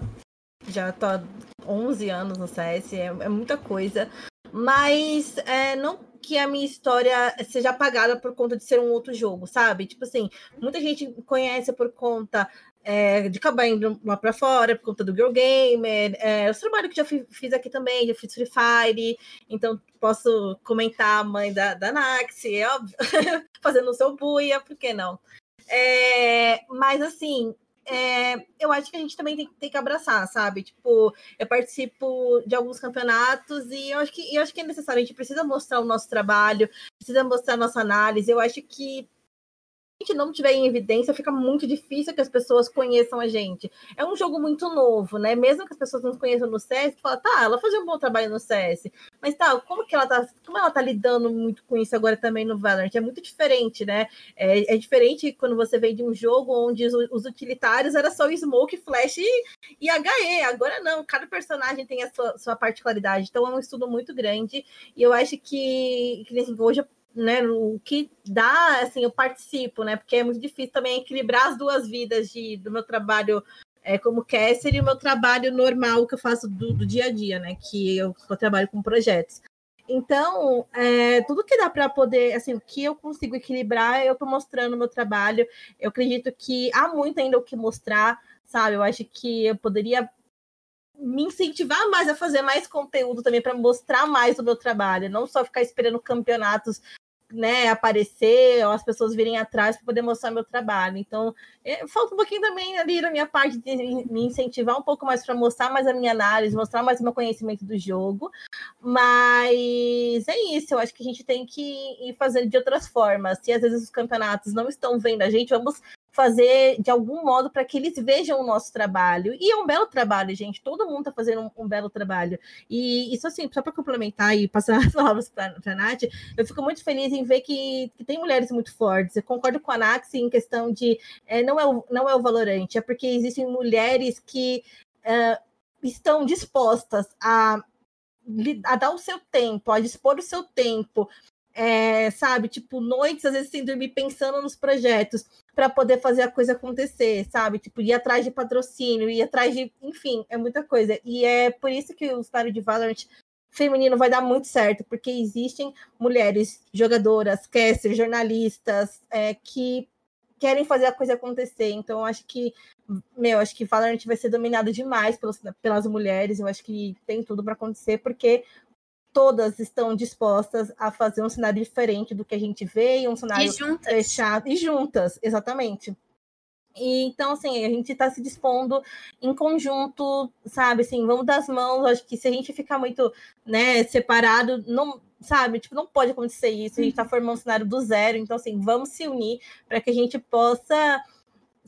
já tô há 11 anos no CS, é, é muita coisa. Mas é, não que a minha história seja apagada por conta de ser um outro jogo, sabe? Tipo assim, muita gente conhece por conta é, de acabar indo lá para fora por conta do Girl Gamer, é, os trabalhos que já fiz aqui também, já fiz Free Fire, então posso comentar a mãe da, da Naxi, é óbvio, fazendo o seu buia, por que não? É, mas assim, é, eu acho que a gente também tem, tem, que abraçar, sabe? Tipo, eu participo de alguns campeonatos e eu acho que eu acho que é necessário, a gente precisa mostrar o nosso trabalho, precisa mostrar a nossa análise. Eu acho que gente não tiver em evidência, fica muito difícil que as pessoas conheçam a gente. É um jogo muito novo, né? Mesmo que as pessoas não conheçam no CS, fala, tá, ela fazia um bom trabalho no CS. Mas tá, como que ela tá, como ela tá lidando muito com isso agora também no Valorant? É muito diferente, né? É, é diferente quando você vem de um jogo onde os, os utilitários era só Smoke, Flash e, e HE. Agora não, cada personagem tem a sua, sua particularidade. Então é um estudo muito grande. E eu acho que, que assim, hoje né, o que dá, assim, eu participo, né, porque é muito difícil também equilibrar as duas vidas de, do meu trabalho é, como caster e o meu trabalho normal que eu faço do, do dia a dia, né, que eu, eu trabalho com projetos. Então, é, tudo que dá para poder, assim, o que eu consigo equilibrar, eu estou mostrando o meu trabalho. Eu acredito que há muito ainda o que mostrar, sabe? Eu acho que eu poderia me incentivar mais a fazer mais conteúdo também para mostrar mais o meu trabalho, não só ficar esperando campeonatos né, aparecer, ou as pessoas virem atrás para poder mostrar meu trabalho. Então, é, falta um pouquinho também ali na minha parte de me incentivar um pouco mais para mostrar mais a minha análise, mostrar mais o meu conhecimento do jogo. Mas é isso, eu acho que a gente tem que ir fazendo de outras formas. Se às vezes os campeonatos não estão vendo a gente, vamos fazer de algum modo para que eles vejam o nosso trabalho. E é um belo trabalho, gente. Todo mundo está fazendo um, um, belo trabalho. E isso, assim, só para complementar e passar as palavras para a Nath, eu fico muito feliz em ver que, que, tem mulheres muito fortes. Eu concordo com a Nax em questão de é, não, é o, não é o valorante, é porque existem mulheres que uh, estão dispostas a a dar o seu tempo, a dispor o seu tempo, é, sabe, tipo, noites, às vezes sem dormir, pensando nos projetos para poder fazer a coisa acontecer, sabe? Tipo, ir atrás de patrocínio, ir atrás de. Enfim, é muita coisa. E é por isso que o cenário de Valorant feminino vai dar muito certo, porque existem mulheres jogadoras, casters, jornalistas é, que querem fazer a coisa acontecer. Então, eu acho que, meu, acho que Valorant vai ser dominado demais pelas, pelas mulheres. Eu acho que tem tudo para acontecer, porque todas estão dispostas a fazer um cenário diferente do que a gente vê, um cenário fechado e juntas, exatamente. E, então, assim, a gente está se dispondo em conjunto, sabe? Assim, vamos dar as mãos. Acho que se a gente ficar muito, né, separado, não, sabe? Tipo, não pode acontecer isso. A gente está uhum. formando um cenário do zero. Então, assim, vamos se unir para que a gente possa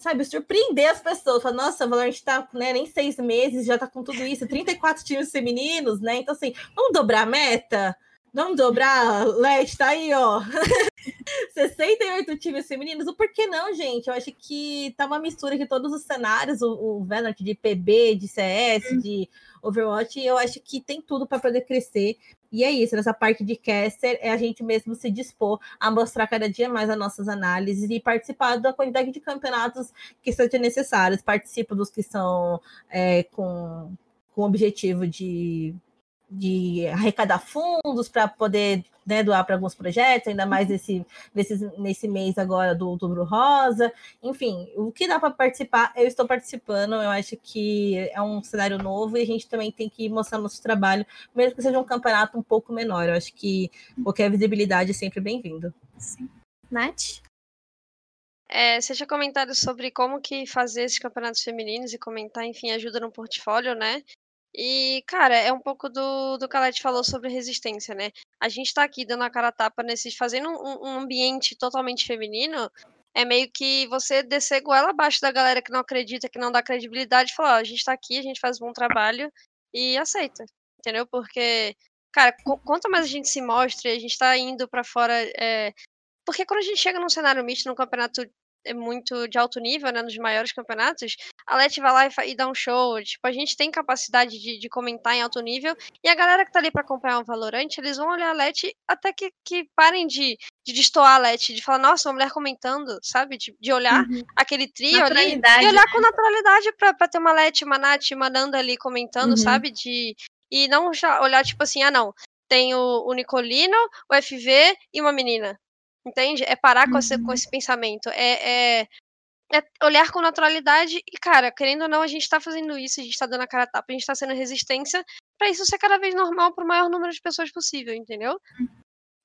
sabe, surpreender as pessoas. Falar, nossa, o Valorant tá, né, nem seis meses, já tá com tudo isso, 34 times femininos, né? Então, assim, vamos dobrar a meta? Vamos dobrar, Let, tá aí, ó. 68 times femininos, o porquê não, gente? Eu acho que tá uma mistura de todos os cenários, o, o Valorant de PB, de CS, de Overwatch, eu acho que tem tudo para poder crescer. E é isso, nessa parte de caster, é a gente mesmo se dispor a mostrar cada dia mais as nossas análises e participar da quantidade de campeonatos que sejam necessários. Participo dos que são é, com, com o objetivo de de arrecadar fundos para poder né, doar para alguns projetos, ainda mais nesse, nesse, nesse mês agora do Outubro Rosa. Enfim, o que dá para participar, eu estou participando. Eu acho que é um cenário novo e a gente também tem que mostrar nosso trabalho, mesmo que seja um campeonato um pouco menor. Eu acho que qualquer visibilidade é sempre bem-vindo. Sim. Nath? É, você tinha comentado sobre como que fazer esses campeonatos femininos e comentar, enfim, ajuda no portfólio, né? E, cara, é um pouco do, do que a Leti falou sobre resistência, né? A gente tá aqui dando a cara a tapa nesses, fazendo um, um ambiente totalmente feminino, é meio que você descer goela abaixo da galera que não acredita, que não dá credibilidade, e falar, ó, a gente tá aqui, a gente faz um bom trabalho e aceita, entendeu? Porque, cara, quanto mais a gente se mostra, a gente tá indo para fora. É... Porque quando a gente chega num cenário misto, num campeonato é muito de alto nível, né, nos maiores campeonatos, a Leti vai lá e, e, dá um show. Tipo, a gente tem capacidade de, de, comentar em alto nível. E a galera que tá ali pra acompanhar um Valorante, eles vão olhar a Leti até que, que parem de, de destoar a Leti, de falar, nossa, uma mulher comentando, sabe? De, de olhar uhum. aquele trio ali e olhar com naturalidade pra, pra ter uma Leti, uma Nath, uma Nanda ali comentando, uhum. sabe? De, e não já olhar, tipo assim, ah, não. Tem o, o Nicolino, o FV e uma menina. Entende? É parar com, esse, com uhum. esse pensamento. É, é, é, olhar com naturalidade e, cara, querendo ou não, a gente tá fazendo isso, a gente tá dando a cara a tapa, a gente tá sendo resistência para isso ser cada vez normal pro maior número de pessoas possível, entendeu? Uhum.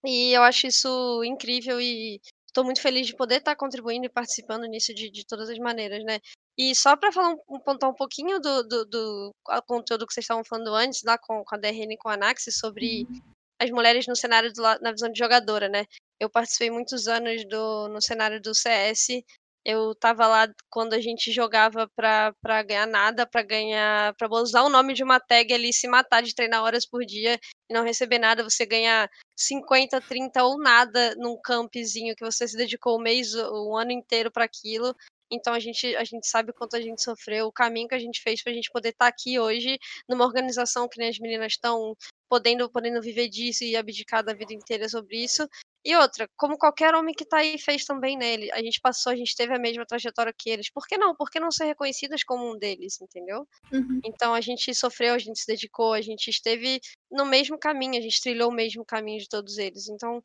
E eu acho isso incrível e estou muito feliz de poder estar tá contribuindo e participando nisso de, de todas as maneiras, né? E só para falar um, pontar um pouquinho do, do, do conteúdo que vocês estavam falando antes, lá com, com a DRN e com a Anaxi, sobre uhum. As mulheres no cenário do, na visão de jogadora, né? Eu participei muitos anos do, no cenário do CS. Eu tava lá quando a gente jogava pra ganhar nada, pra ganhar. para usar o nome de uma tag ali se matar de treinar horas por dia e não receber nada. Você ganha 50, 30 ou nada num campzinho que você se dedicou o mês, o ano inteiro para aquilo. Então a gente, a gente sabe quanto a gente sofreu, o caminho que a gente fez para a gente poder estar tá aqui hoje numa organização que nem as meninas estão podendo, podendo viver disso e abdicar da vida inteira sobre isso. E outra, como qualquer homem que tá aí fez também nele, a gente passou, a gente teve a mesma trajetória que eles. Por que não? Por que não ser reconhecidas como um deles, entendeu? Uhum. Então a gente sofreu, a gente se dedicou, a gente esteve no mesmo caminho, a gente trilhou o mesmo caminho de todos eles. Então,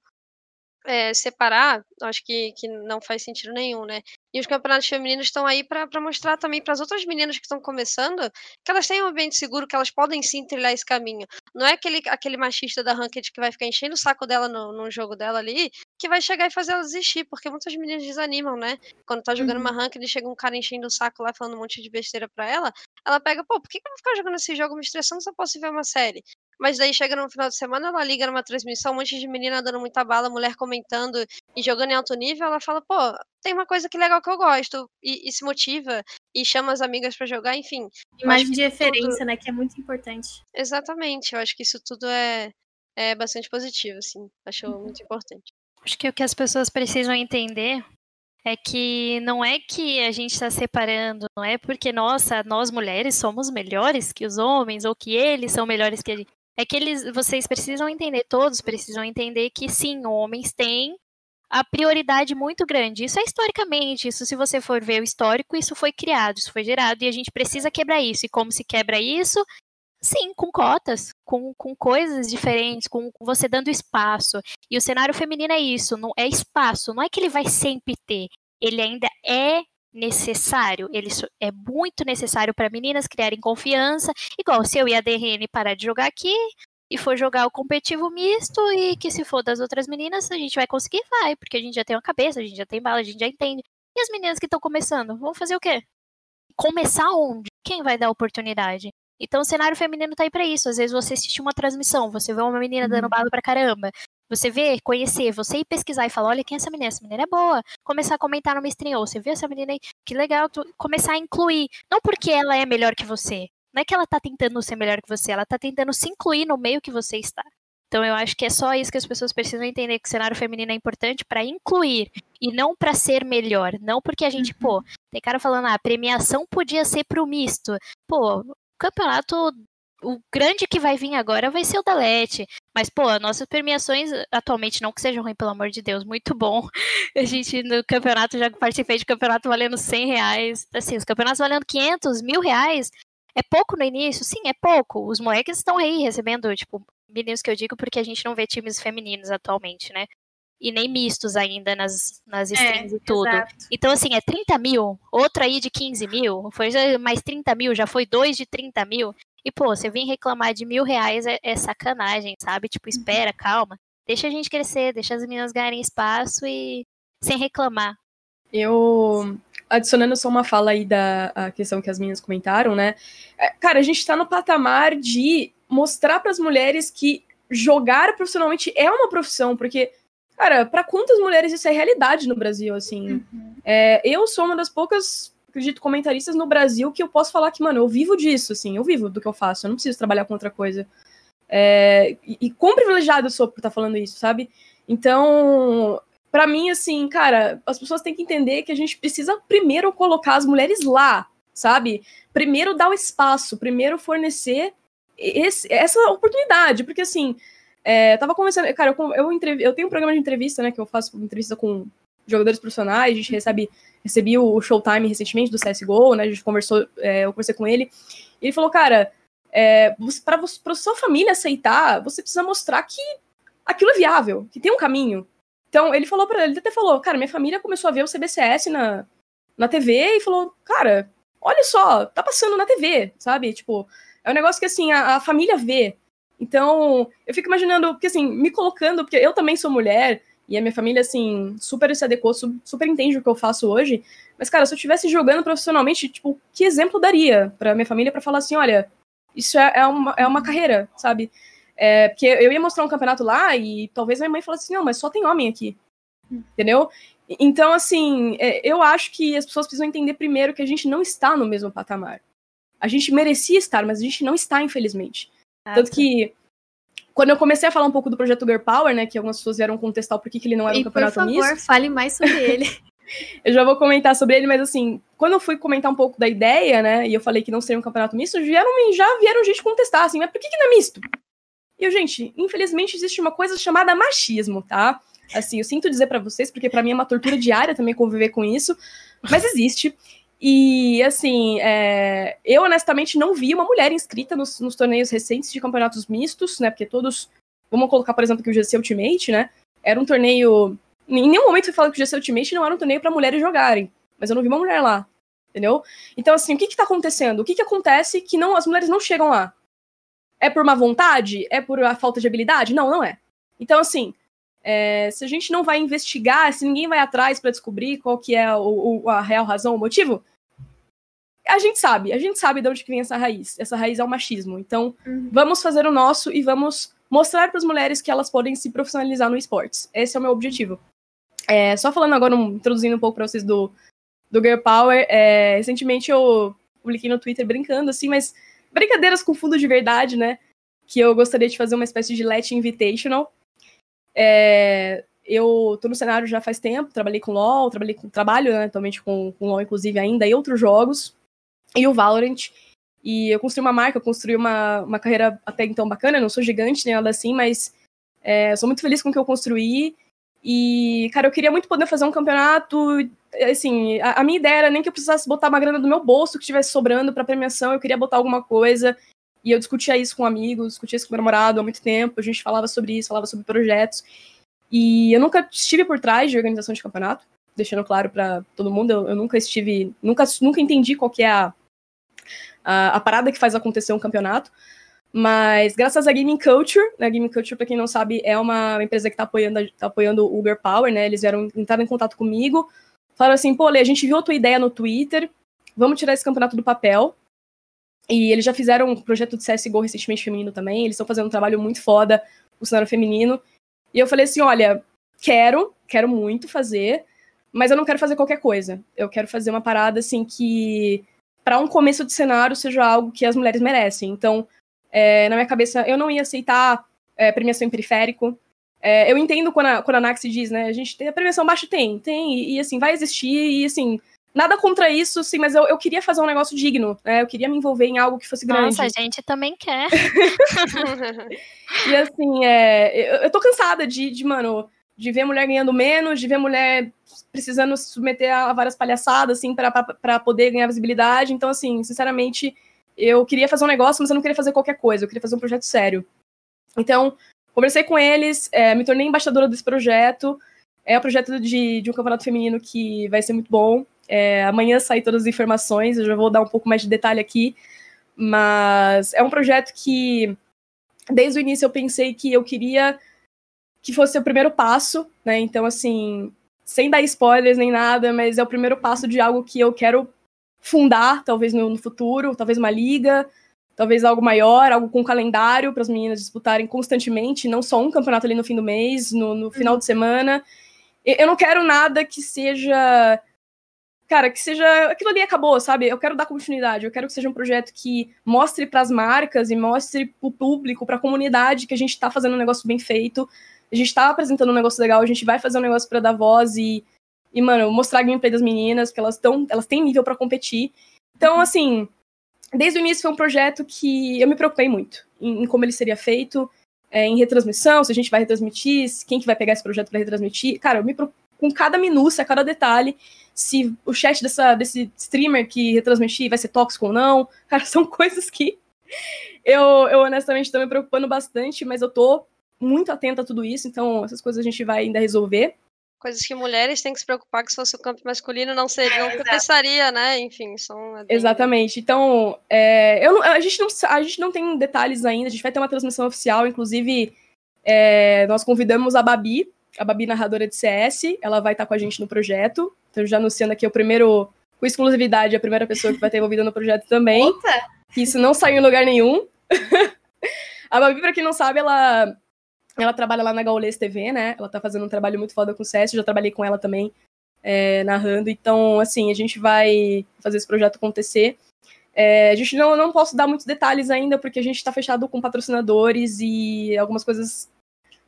é, separar, acho que, que não faz sentido nenhum, né? E os campeonatos femininos estão aí para mostrar também para as outras meninas que estão começando que elas têm um ambiente seguro, que elas podem sim trilhar esse caminho. Não é aquele, aquele machista da Ranked que vai ficar enchendo o saco dela no, no jogo dela ali, que vai chegar e fazer ela desistir, porque muitas meninas desanimam, né? Quando tá jogando uhum. uma Ranked e chega um cara enchendo o saco lá, falando um monte de besteira pra ela, ela pega, pô, por que, que eu vou ficar jogando esse jogo me estressando se eu posso ver uma série? Mas daí chega no final de semana, ela liga numa transmissão, um monte de menina dando muita bala, mulher comentando e jogando em alto nível, ela fala, pô, tem uma coisa que legal que eu gosto, e, e se motiva, e chama as amigas para jogar, enfim. Imagem de referência, tudo... né, que é muito importante. Exatamente, eu acho que isso tudo é, é bastante positivo, assim, acho uhum. muito importante. Acho que o que as pessoas precisam entender é que não é que a gente está separando, não é porque, nossa, nós mulheres somos melhores que os homens, ou que eles são melhores que a gente. É que eles, vocês precisam entender, todos precisam entender que sim, homens têm a prioridade muito grande. Isso é historicamente, isso se você for ver o histórico, isso foi criado, isso foi gerado e a gente precisa quebrar isso. E como se quebra isso? Sim, com cotas, com, com coisas diferentes, com você dando espaço. E o cenário feminino é isso, não é espaço, não é que ele vai sempre ter, ele ainda é necessário, ele é muito necessário para meninas criarem confiança, igual se eu e a DRN parar de jogar aqui e for jogar o competitivo misto e que se for das outras meninas, a gente vai conseguir, vai, porque a gente já tem uma cabeça, a gente já tem bala, a gente já entende. E as meninas que estão começando, vão fazer o quê? Começar onde? Quem vai dar oportunidade? Então o cenário feminino tá aí para isso. Às vezes você assiste uma transmissão, você vê uma menina dando uhum. bala pra caramba. Você vê, conhecer, você ir pesquisar e falar, olha quem é essa menina, essa menina é boa. Começar a comentar no stream, ou você vê essa menina aí, que legal, tu começar a incluir. Não porque ela é melhor que você. Não é que ela tá tentando ser melhor que você, ela tá tentando se incluir no meio que você está. Então eu acho que é só isso que as pessoas precisam entender que o cenário feminino é importante para incluir e não para ser melhor, não porque a gente, uhum. pô, tem cara falando, ah, a premiação podia ser pro misto. Pô, o campeonato o grande que vai vir agora vai ser o da Lete. Mas, pô, nossas premiações, atualmente, não que sejam ruins, pelo amor de Deus, muito bom. A gente, no campeonato, já participei de campeonato valendo 100 reais. Assim, os campeonatos valendo 500, mil reais. É pouco no início? Sim, é pouco. Os moleques estão aí recebendo, tipo, meninos que eu digo porque a gente não vê times femininos atualmente, né? E nem mistos ainda nas, nas streams é, e tudo. Exato. Então, assim, é 30 mil, outro aí de 15 mil, foi mais 30 mil, já foi dois de 30 mil. E, pô, você vir reclamar de mil reais é, é sacanagem, sabe? Tipo, uhum. espera, calma. Deixa a gente crescer, deixa as meninas ganharem espaço e sem reclamar. Eu, adicionando só uma fala aí da questão que as meninas comentaram, né? É, cara, a gente tá no patamar de mostrar para as mulheres que jogar profissionalmente é uma profissão, porque, cara, para quantas mulheres isso é realidade no Brasil, assim? Uhum. É, eu sou uma das poucas acredito, comentaristas no Brasil que eu posso falar que, mano, eu vivo disso, assim, eu vivo do que eu faço, eu não preciso trabalhar com outra coisa. É, e, e quão privilegiado eu sou por estar tá falando isso, sabe? Então, para mim, assim, cara, as pessoas têm que entender que a gente precisa primeiro colocar as mulheres lá, sabe? Primeiro dar o espaço, primeiro fornecer esse, essa oportunidade, porque assim, é, tava conversando, cara, eu, eu, eu tenho um programa de entrevista, né, que eu faço entrevista com jogadores profissionais, a gente recebe, recebi o Showtime recentemente do CSGO, né, a gente conversou, é, eu conversei com ele, e ele falou, cara, é, para sua família aceitar, você precisa mostrar que aquilo é viável, que tem um caminho. Então, ele falou para ele, até falou, cara, minha família começou a ver o CBCS na, na TV e falou, cara, olha só, tá passando na TV, sabe? Tipo, é um negócio que, assim, a, a família vê. Então, eu fico imaginando, porque, assim, me colocando, porque eu também sou mulher, e a minha família, assim, super se adequou, super entende o que eu faço hoje. Mas, cara, se eu estivesse jogando profissionalmente, tipo, que exemplo daria pra minha família para falar assim, olha, isso é, é, uma, é uma carreira, sabe? É, porque eu ia mostrar um campeonato lá e talvez minha mãe falasse assim, não, mas só tem homem aqui. Entendeu? Então, assim, é, eu acho que as pessoas precisam entender primeiro que a gente não está no mesmo patamar. A gente merecia estar, mas a gente não está, infelizmente. Ah, Tanto que quando eu comecei a falar um pouco do projeto Girl Power, né, que algumas pessoas vieram contestar por que, que ele não era um e, campeonato por favor, misto. fale mais sobre ele. eu já vou comentar sobre ele, mas assim, quando eu fui comentar um pouco da ideia, né, e eu falei que não seria um campeonato misto, vieram, já vieram gente contestar, assim, mas por que, que não é misto? E eu, gente, infelizmente existe uma coisa chamada machismo, tá? Assim, eu sinto dizer para vocês, porque para mim é uma tortura diária também conviver com isso, mas existe. E, assim, é, eu honestamente não vi uma mulher inscrita nos, nos, torneios recentes de campeonatos mistos, né? Porque todos. Vamos colocar, por exemplo, aqui o GC Ultimate, né? era um torneio. Em nenhum momento você fala que o GC Ultimate não era um torneio para mulheres jogarem. Mas eu não vi uma mulher lá. Entendeu? Então, assim, o que que tá acontecendo? O que que acontece que não as mulheres não chegam lá? É por má vontade? É por a falta de habilidade? Não, não é. Então, assim, é, se a gente não vai investigar, se ninguém vai atrás para descobrir qual que é o, o, a real razão, o motivo, a gente sabe, a gente sabe de onde vem essa raiz. Essa raiz é o machismo. Então, uhum. vamos fazer o nosso e vamos mostrar para as mulheres que elas podem se profissionalizar no esportes. Esse é o meu objetivo. É, só falando agora, um, introduzindo um pouco para vocês do, do Girl Power, é, recentemente eu publiquei no Twitter brincando, assim, mas brincadeiras com fundo de verdade, né? Que eu gostaria de fazer uma espécie de Let Invitational. É, eu tô no cenário já faz tempo, trabalhei com LoL, trabalhei com, trabalho né, atualmente com, com LoL, inclusive, ainda, e outros jogos, e o Valorant. E eu construí uma marca, construí uma, uma carreira até então bacana, não sou gigante nem nada assim, mas é, sou muito feliz com o que eu construí. E, cara, eu queria muito poder fazer um campeonato. Assim, a, a minha ideia era nem que eu precisasse botar uma grana do meu bolso que estivesse sobrando para premiação, eu queria botar alguma coisa. E eu discutia isso com amigos, discutia isso com meu namorado há muito tempo, a gente falava sobre isso, falava sobre projetos. E eu nunca estive por trás de organização de campeonato, deixando claro para todo mundo, eu, eu, nunca estive, nunca, nunca entendi qual é a, a, a, parada que faz acontecer um campeonato. Mas graças à Gaming Culture, né, a Gaming Culture, para quem não sabe, é uma empresa que está apoiando, tá apoiando o Uber Power, né? Eles vieram entrar em contato comigo, falaram assim, pô, Lê, a gente viu a tua ideia no Twitter, vamos tirar esse campeonato do papel. E eles já fizeram um projeto de CSGO recentemente feminino também, eles estão fazendo um trabalho muito foda o cenário feminino. E eu falei assim, olha, quero, quero muito fazer, mas eu não quero fazer qualquer coisa. Eu quero fazer uma parada assim que para um começo de cenário seja algo que as mulheres merecem. Então, é, na minha cabeça, eu não ia aceitar é, premiação em periférico. É, eu entendo quando a, quando a Nax diz, né? A gente tem a premiação baixa, tem, tem, e, e, assim, vai existir, e assim, nada contra isso, sim, mas eu, eu queria fazer um negócio digno, né? Eu queria me envolver em algo que fosse grande. Nossa, a gente também quer. e assim, é, eu, eu tô cansada de, de, mano, de ver mulher ganhando menos, de ver mulher precisando se submeter a várias palhaçadas, assim, para poder ganhar visibilidade. Então, assim, sinceramente, eu queria fazer um negócio, mas eu não queria fazer qualquer coisa, eu queria fazer um projeto sério. Então, conversei com eles, é, me tornei embaixadora desse projeto. É um projeto de, de um campeonato feminino que vai ser muito bom. É, amanhã saem todas as informações, eu já vou dar um pouco mais de detalhe aqui. Mas é um projeto que, desde o início, eu pensei que eu queria que fosse o primeiro passo, né? Então, assim, sem dar spoilers nem nada, mas é o primeiro passo de algo que eu quero fundar, talvez no, no futuro, talvez uma liga, talvez algo maior, algo com calendário para as meninas disputarem constantemente, não só um campeonato ali no fim do mês, no, no final de semana. Eu não quero nada que seja. Cara, que seja. Aquilo ali acabou, sabe? Eu quero dar continuidade. Eu quero que seja um projeto que mostre para as marcas e mostre para o público, para a comunidade, que a gente está fazendo um negócio bem feito. A gente está apresentando um negócio legal, a gente vai fazer um negócio para dar voz e e, mano, mostrar a gameplay das meninas, que elas estão. Elas têm nível para competir. Então, assim, desde o início foi um projeto que eu me preocupei muito em, em como ele seria feito, é, em retransmissão, se a gente vai retransmitir, quem que vai pegar esse projeto para retransmitir. Cara, eu me preocupo com cada minúcia, cada detalhe, se o chat dessa, desse streamer que retransmitir vai ser tóxico ou não. Cara, são coisas que eu, eu honestamente estou me preocupando bastante, mas eu tô muito atenta a tudo isso, então essas coisas a gente vai ainda resolver. Coisas que mulheres têm que se preocupar que se fosse o campo masculino não seria, não pensaria, né? Enfim, são. É bem... Exatamente. Então, é, eu não, a, gente não, a gente não tem detalhes ainda, a gente vai ter uma transmissão oficial, inclusive é, nós convidamos a Babi, a Babi narradora de CS, ela vai estar com a gente no projeto. Então, já anunciando aqui o primeiro, com exclusividade, a primeira pessoa que vai estar envolvida no projeto também. Opa! Que isso não saiu em lugar nenhum. a Babi, para quem não sabe, ela ela trabalha lá na Gaules TV, né? Ela tá fazendo um trabalho muito foda com o CS, já trabalhei com ela também, é, narrando. Então, assim, a gente vai fazer esse projeto acontecer. É, a gente não, não posso dar muitos detalhes ainda, porque a gente está fechado com patrocinadores e algumas coisas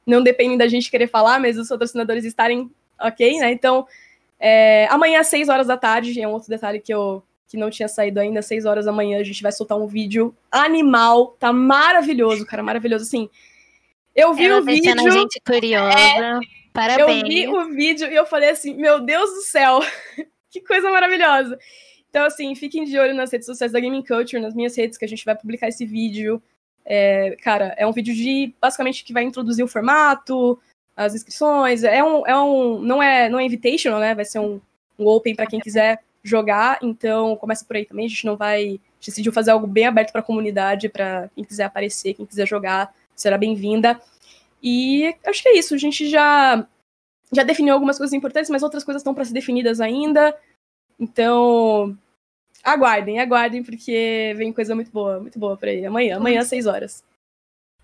não dependem da gente querer falar, mas os patrocinadores estarem ok, né? Então, é, amanhã às 6 horas da tarde, é um outro detalhe que eu que não tinha saído ainda, às 6 horas da manhã, a gente vai soltar um vídeo animal, tá maravilhoso, cara, maravilhoso, assim, eu vi Ela o vídeo. a gente curiosa. É, Parabéns. Eu vi o vídeo e eu falei assim: meu Deus do céu, que coisa maravilhosa. Então, assim, fiquem de olho nas redes sociais da Gaming Culture, nas minhas redes, que a gente vai publicar esse vídeo. É, cara, é um vídeo de basicamente que vai introduzir o formato, as inscrições. É um, é um não é não é invitational, né? Vai ser um, um open para quem quiser jogar. Então começa por aí também. A gente não vai a gente decidiu fazer algo bem aberto para a comunidade, para quem quiser aparecer, quem quiser jogar, será bem-vinda. E acho que é isso. A gente já já definiu algumas coisas importantes, mas outras coisas estão para ser definidas ainda. Então, aguardem, aguardem, porque vem coisa muito boa, muito boa por aí. Amanhã, amanhã às 6 horas.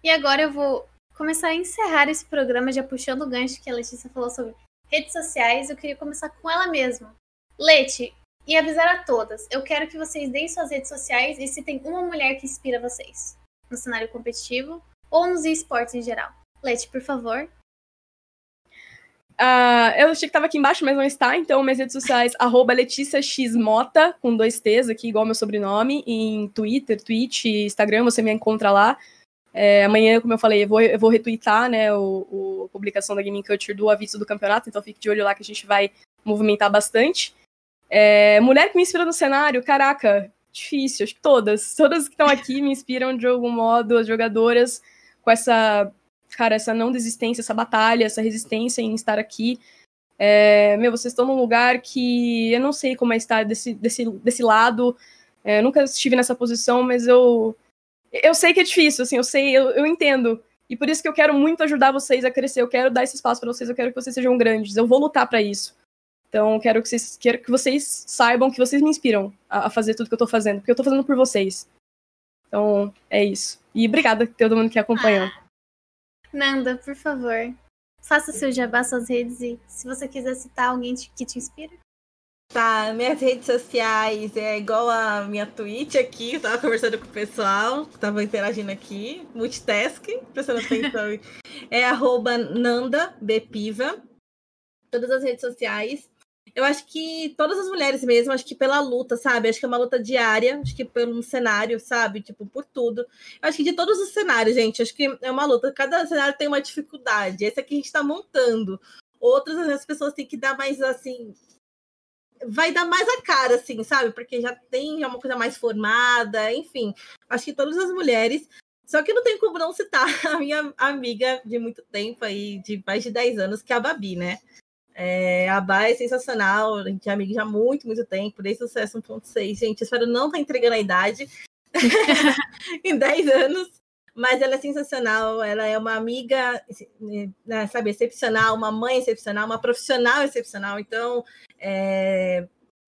E agora eu vou começar a encerrar esse programa já puxando o gancho que a Letícia falou sobre redes sociais. Eu queria começar com ela mesma. Leti, e avisar a todas, eu quero que vocês deem suas redes sociais e se tem uma mulher que inspira vocês no cenário competitivo ou nos esportes em geral. Leti, por favor. Uh, eu achei que estava aqui embaixo, mas não está. Então, minhas redes sociais, arroba com dois T's aqui, igual meu sobrenome, em Twitter, Twitch, Instagram, você me encontra lá. É, amanhã, como eu falei, eu vou, eu vou retweetar né, o, a publicação da Gaming Culture do aviso do campeonato, então fique de olho lá que a gente vai movimentar bastante. É, mulher que me inspira no cenário, caraca, difícil, acho que todas. Todas que estão aqui me inspiram de algum modo, as jogadoras, com essa cara, essa não desistência, essa batalha, essa resistência em estar aqui. É, meu, vocês estão num lugar que eu não sei como é estar desse, desse, desse lado. É, eu nunca estive nessa posição, mas eu eu sei que é difícil, assim, eu sei, eu, eu entendo. E por isso que eu quero muito ajudar vocês a crescer. Eu quero dar esse espaço para vocês. Eu quero que vocês sejam grandes. Eu vou lutar para isso. Então, quero que vocês, quero que vocês saibam que vocês me inspiram a, a fazer tudo que eu tô fazendo, porque eu tô fazendo por vocês. Então, é isso. E obrigada a todo mundo que acompanhou. Ah. Nanda, por favor, faça seu jabá, suas redes e se você quiser citar alguém que te inspira. Tá, minhas redes sociais é igual a minha Twitch aqui, eu tava conversando com o pessoal, tava interagindo aqui, multitask, prestando atenção. é arroba Nanda Bepiva, todas as redes sociais. Eu acho que todas as mulheres mesmo, acho que pela luta, sabe? Acho que é uma luta diária, acho que pelo cenário, sabe? Tipo, por tudo. Eu acho que de todos os cenários, gente, acho que é uma luta. Cada cenário tem uma dificuldade. Esse aqui a gente tá montando. Outras as pessoas têm que dar mais assim. Vai dar mais a cara, assim, sabe? Porque já tem uma coisa mais formada, enfim. Acho que todas as mulheres. Só que não tem como não citar a minha amiga de muito tempo aí, de mais de 10 anos, que é a Babi, né? É, a Bá é sensacional, a gente é amiga já há muito, muito tempo, desde o sucesso 1.6. Gente, espero não estar tá entregando a idade em 10 anos, mas ela é sensacional, ela é uma amiga, né, sabe, excepcional, uma mãe excepcional, uma profissional excepcional. Então, é,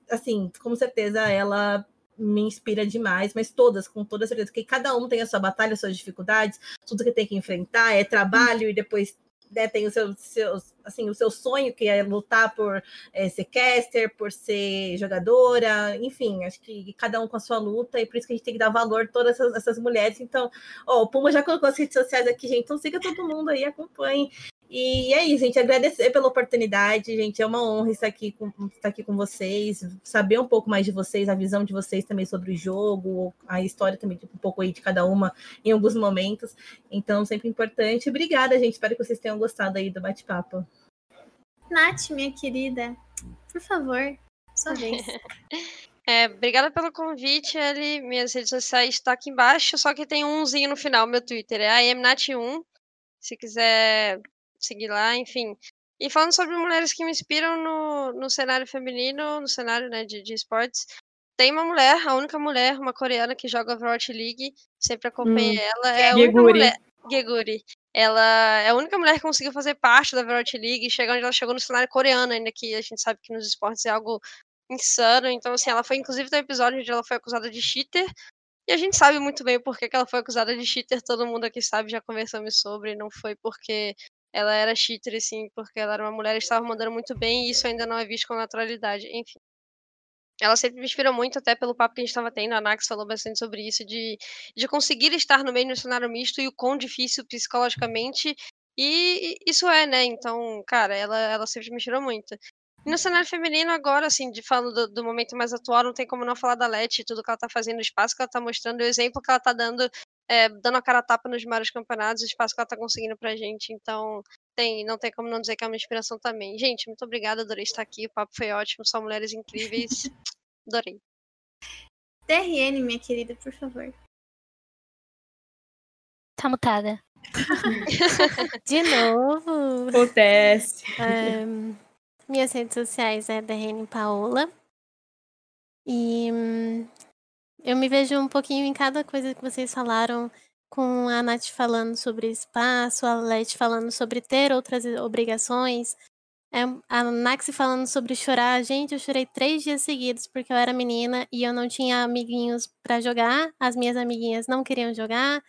assim, com certeza ela me inspira demais, mas todas, com toda certeza, que cada um tem a sua batalha, as suas dificuldades, tudo que tem que enfrentar é trabalho e depois né, tem os seus, seus, assim, o seu sonho, que é lutar por é, ser caster, por ser jogadora, enfim, acho que cada um com a sua luta, e por isso que a gente tem que dar valor a todas essas, essas mulheres. Então, ó, o Puma já colocou as redes sociais aqui, gente, então siga todo mundo aí, acompanhe. E é isso, gente. Agradecer pela oportunidade, gente. É uma honra estar aqui com, estar aqui com vocês, saber um pouco mais de vocês, a visão de vocês também sobre o jogo, a história também, um pouco aí de cada uma em alguns momentos. Então, sempre importante. Obrigada, gente. Espero que vocês tenham gostado aí do bate-papo. Nath, minha querida, por favor, sua vez. É, obrigada pelo convite, Eli. Minhas redes sociais estão aqui embaixo, só que tem um umzinho no final, meu Twitter. É IMNat1. Se quiser seguir lá, enfim. E falando sobre mulheres que me inspiram no, no cenário feminino, no cenário né, de, de esportes, tem uma mulher, a única mulher, uma coreana que joga Overwatch League, sempre acompanhei hum. ela. É a única Geguri. mulher. Geguri. Ela é a única mulher que conseguiu fazer parte da Overwatch League e chegar onde ela chegou no cenário coreano, ainda que a gente sabe que nos esportes é algo insano. Então, assim, ela foi inclusive no episódio onde ela foi acusada de cheater. E a gente sabe muito bem porquê que ela foi acusada de cheater, todo mundo aqui sabe, já conversamos sobre, não foi porque ela era cheater, assim, porque ela era uma mulher e estava mandando muito bem, e isso ainda não é visto com naturalidade. Enfim. Ela sempre me inspira muito, até pelo papo que a gente estava tendo. A Nax falou bastante sobre isso, de, de conseguir estar no meio do cenário misto e o quão difícil psicologicamente. E isso é, né? Então, cara, ela, ela sempre me inspirou muito. E no cenário feminino, agora, assim, de falando do, do, momento mais atual, não tem como não falar da Leti, tudo que ela tá fazendo, o espaço que ela tá mostrando, o exemplo que ela tá dando é, dando a cara a tapa nos maiores campeonatos, o espaço que ela tá conseguindo pra gente. Então, tem, não tem como não dizer que é uma inspiração também. Gente, muito obrigada, adorei estar aqui. O papo foi ótimo, são mulheres incríveis. Adorei. TRN, minha querida, por favor. Tá mutada. De novo. Acontece. É, minhas redes sociais é Derrene Paola. E hum, eu me vejo um pouquinho em cada coisa que vocês falaram, com a Nath falando sobre espaço, a Leti falando sobre ter outras obrigações, é, a Naxi falando sobre chorar. Gente, eu chorei três dias seguidos porque eu era menina e eu não tinha amiguinhos para jogar. As minhas amiguinhas não queriam jogar.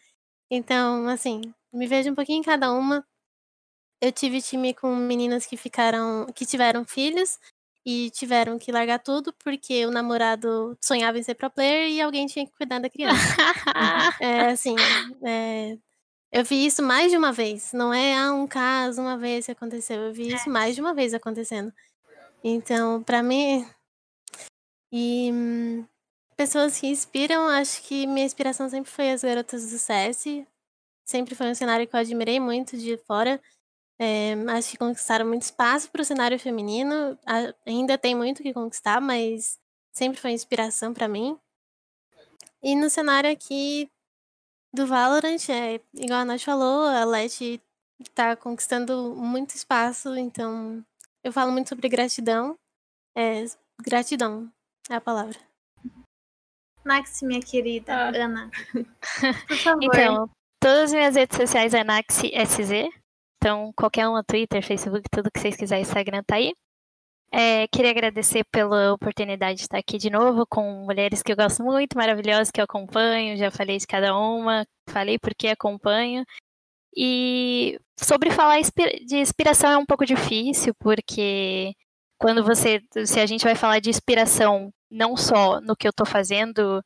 Então, assim, me vejo um pouquinho em cada uma. Eu tive time com meninas que ficaram, que tiveram filhos e tiveram que largar tudo porque o namorado sonhava em ser pro player e alguém tinha que cuidar da criança. é assim, é, eu vi isso mais de uma vez. Não é ah, um caso, uma vez que aconteceu. Eu vi isso mais de uma vez acontecendo. Então, para mim. E hum, pessoas que inspiram, acho que minha inspiração sempre foi as garotas do CS. Sempre foi um cenário que eu admirei muito de fora. É, acho que conquistaram muito espaço para o cenário feminino. ainda tem muito que conquistar, mas sempre foi inspiração para mim. E no cenário aqui do Valorant, é igual a Nath falou, a Leti tá conquistando muito espaço, então eu falo muito sobre gratidão. É, gratidão é a palavra. Max, minha querida ah. Ana, por favor. Então, todas as minhas redes sociais é NaxiSZ. Então, qualquer uma, Twitter, Facebook, tudo que vocês quiserem, Instagram tá aí. É, queria agradecer pela oportunidade de estar aqui de novo com mulheres que eu gosto muito, maravilhosas, que eu acompanho. Já falei de cada uma, falei porque acompanho. E sobre falar de inspiração é um pouco difícil, porque quando você. Se a gente vai falar de inspiração não só no que eu estou fazendo,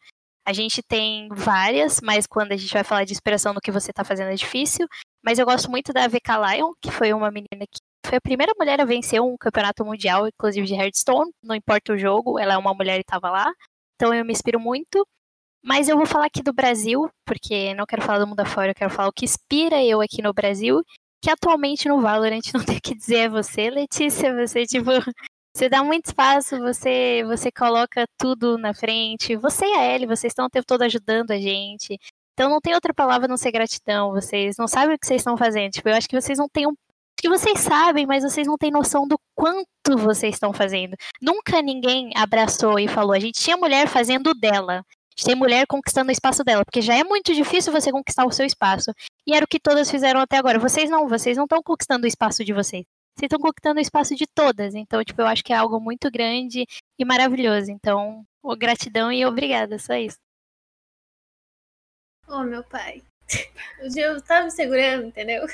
a gente tem várias, mas quando a gente vai falar de inspiração no que você está fazendo é difícil. Mas eu gosto muito da VK Lion, que foi uma menina que foi a primeira mulher a vencer um campeonato mundial, inclusive de Hearthstone, não importa o jogo, ela é uma mulher e estava lá. Então eu me inspiro muito. Mas eu vou falar aqui do Brasil, porque não quero falar do mundo afora, eu quero falar o que inspira eu aqui no Brasil, que atualmente no Valorant não tem o que dizer é você, Letícia, você tipo, você dá muito espaço, você você coloca tudo na frente. Você e a Ellie, vocês estão o tempo todo ajudando a gente. Então não tem outra palavra não ser gratidão. Vocês não sabem o que vocês estão fazendo. Tipo, eu acho que vocês não têm um que vocês sabem, mas vocês não têm noção do quanto vocês estão fazendo. Nunca ninguém abraçou e falou, a gente tinha mulher fazendo dela. A gente tem mulher conquistando o espaço dela, porque já é muito difícil você conquistar o seu espaço. E era o que todas fizeram até agora. Vocês não, vocês não estão conquistando o espaço de vocês. Vocês estão conquistando o espaço de todas. Então, tipo, eu acho que é algo muito grande e maravilhoso. Então, gratidão e obrigada, só isso. Oh, meu pai. Eu tava me segurando, entendeu?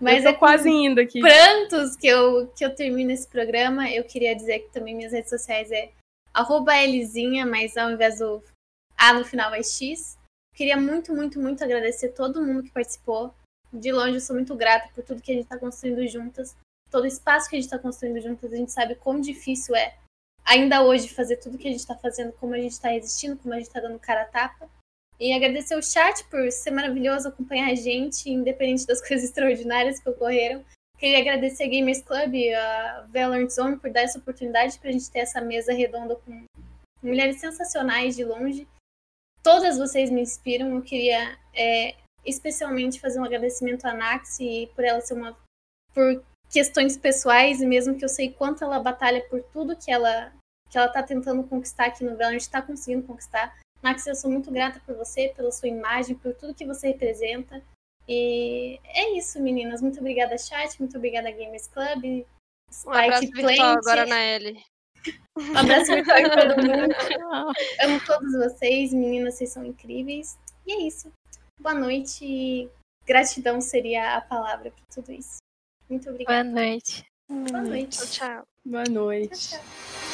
Mas eu tô é quase indo aqui. Prantos que eu, que eu termino esse programa. Eu queria dizer que também minhas redes sociais é arroba Lzinha, mas ao invés do A no final é X. Queria muito, muito, muito agradecer todo mundo que participou. De longe, eu sou muito grata por tudo que a gente está construindo juntas. Todo o espaço que a gente está construindo juntas. A gente sabe quão difícil é, ainda hoje, fazer tudo que a gente está fazendo, como a gente está resistindo, como a gente está dando cara a tapa. E agradecer o chat por ser maravilhoso acompanhar a gente, independente das coisas extraordinárias que ocorreram. Queria agradecer a Gamers Club a Valorant Zone por dar essa oportunidade para a gente ter essa mesa redonda com mulheres sensacionais de longe. Todas vocês me inspiram. Eu queria é, especialmente fazer um agradecimento à Naxi por ela ser uma. por questões pessoais, e mesmo que eu sei quanto ela batalha por tudo que ela que ela está tentando conquistar aqui no Valorant, está conseguindo conquistar. Max, eu sou muito grata por você, pela sua imagem, por tudo que você representa. E é isso, meninas. Muito obrigada, chat. Muito obrigada, Gamers Club. Spike um abraço virtual agora na L. Um abraço virtual para todo mundo. Amo todos vocês, meninas. Vocês são incríveis. E é isso. Boa noite. Gratidão seria a palavra para tudo isso. Muito obrigada. Boa noite. Boa noite. Tchau, tchau. Boa noite. Tchau, tchau.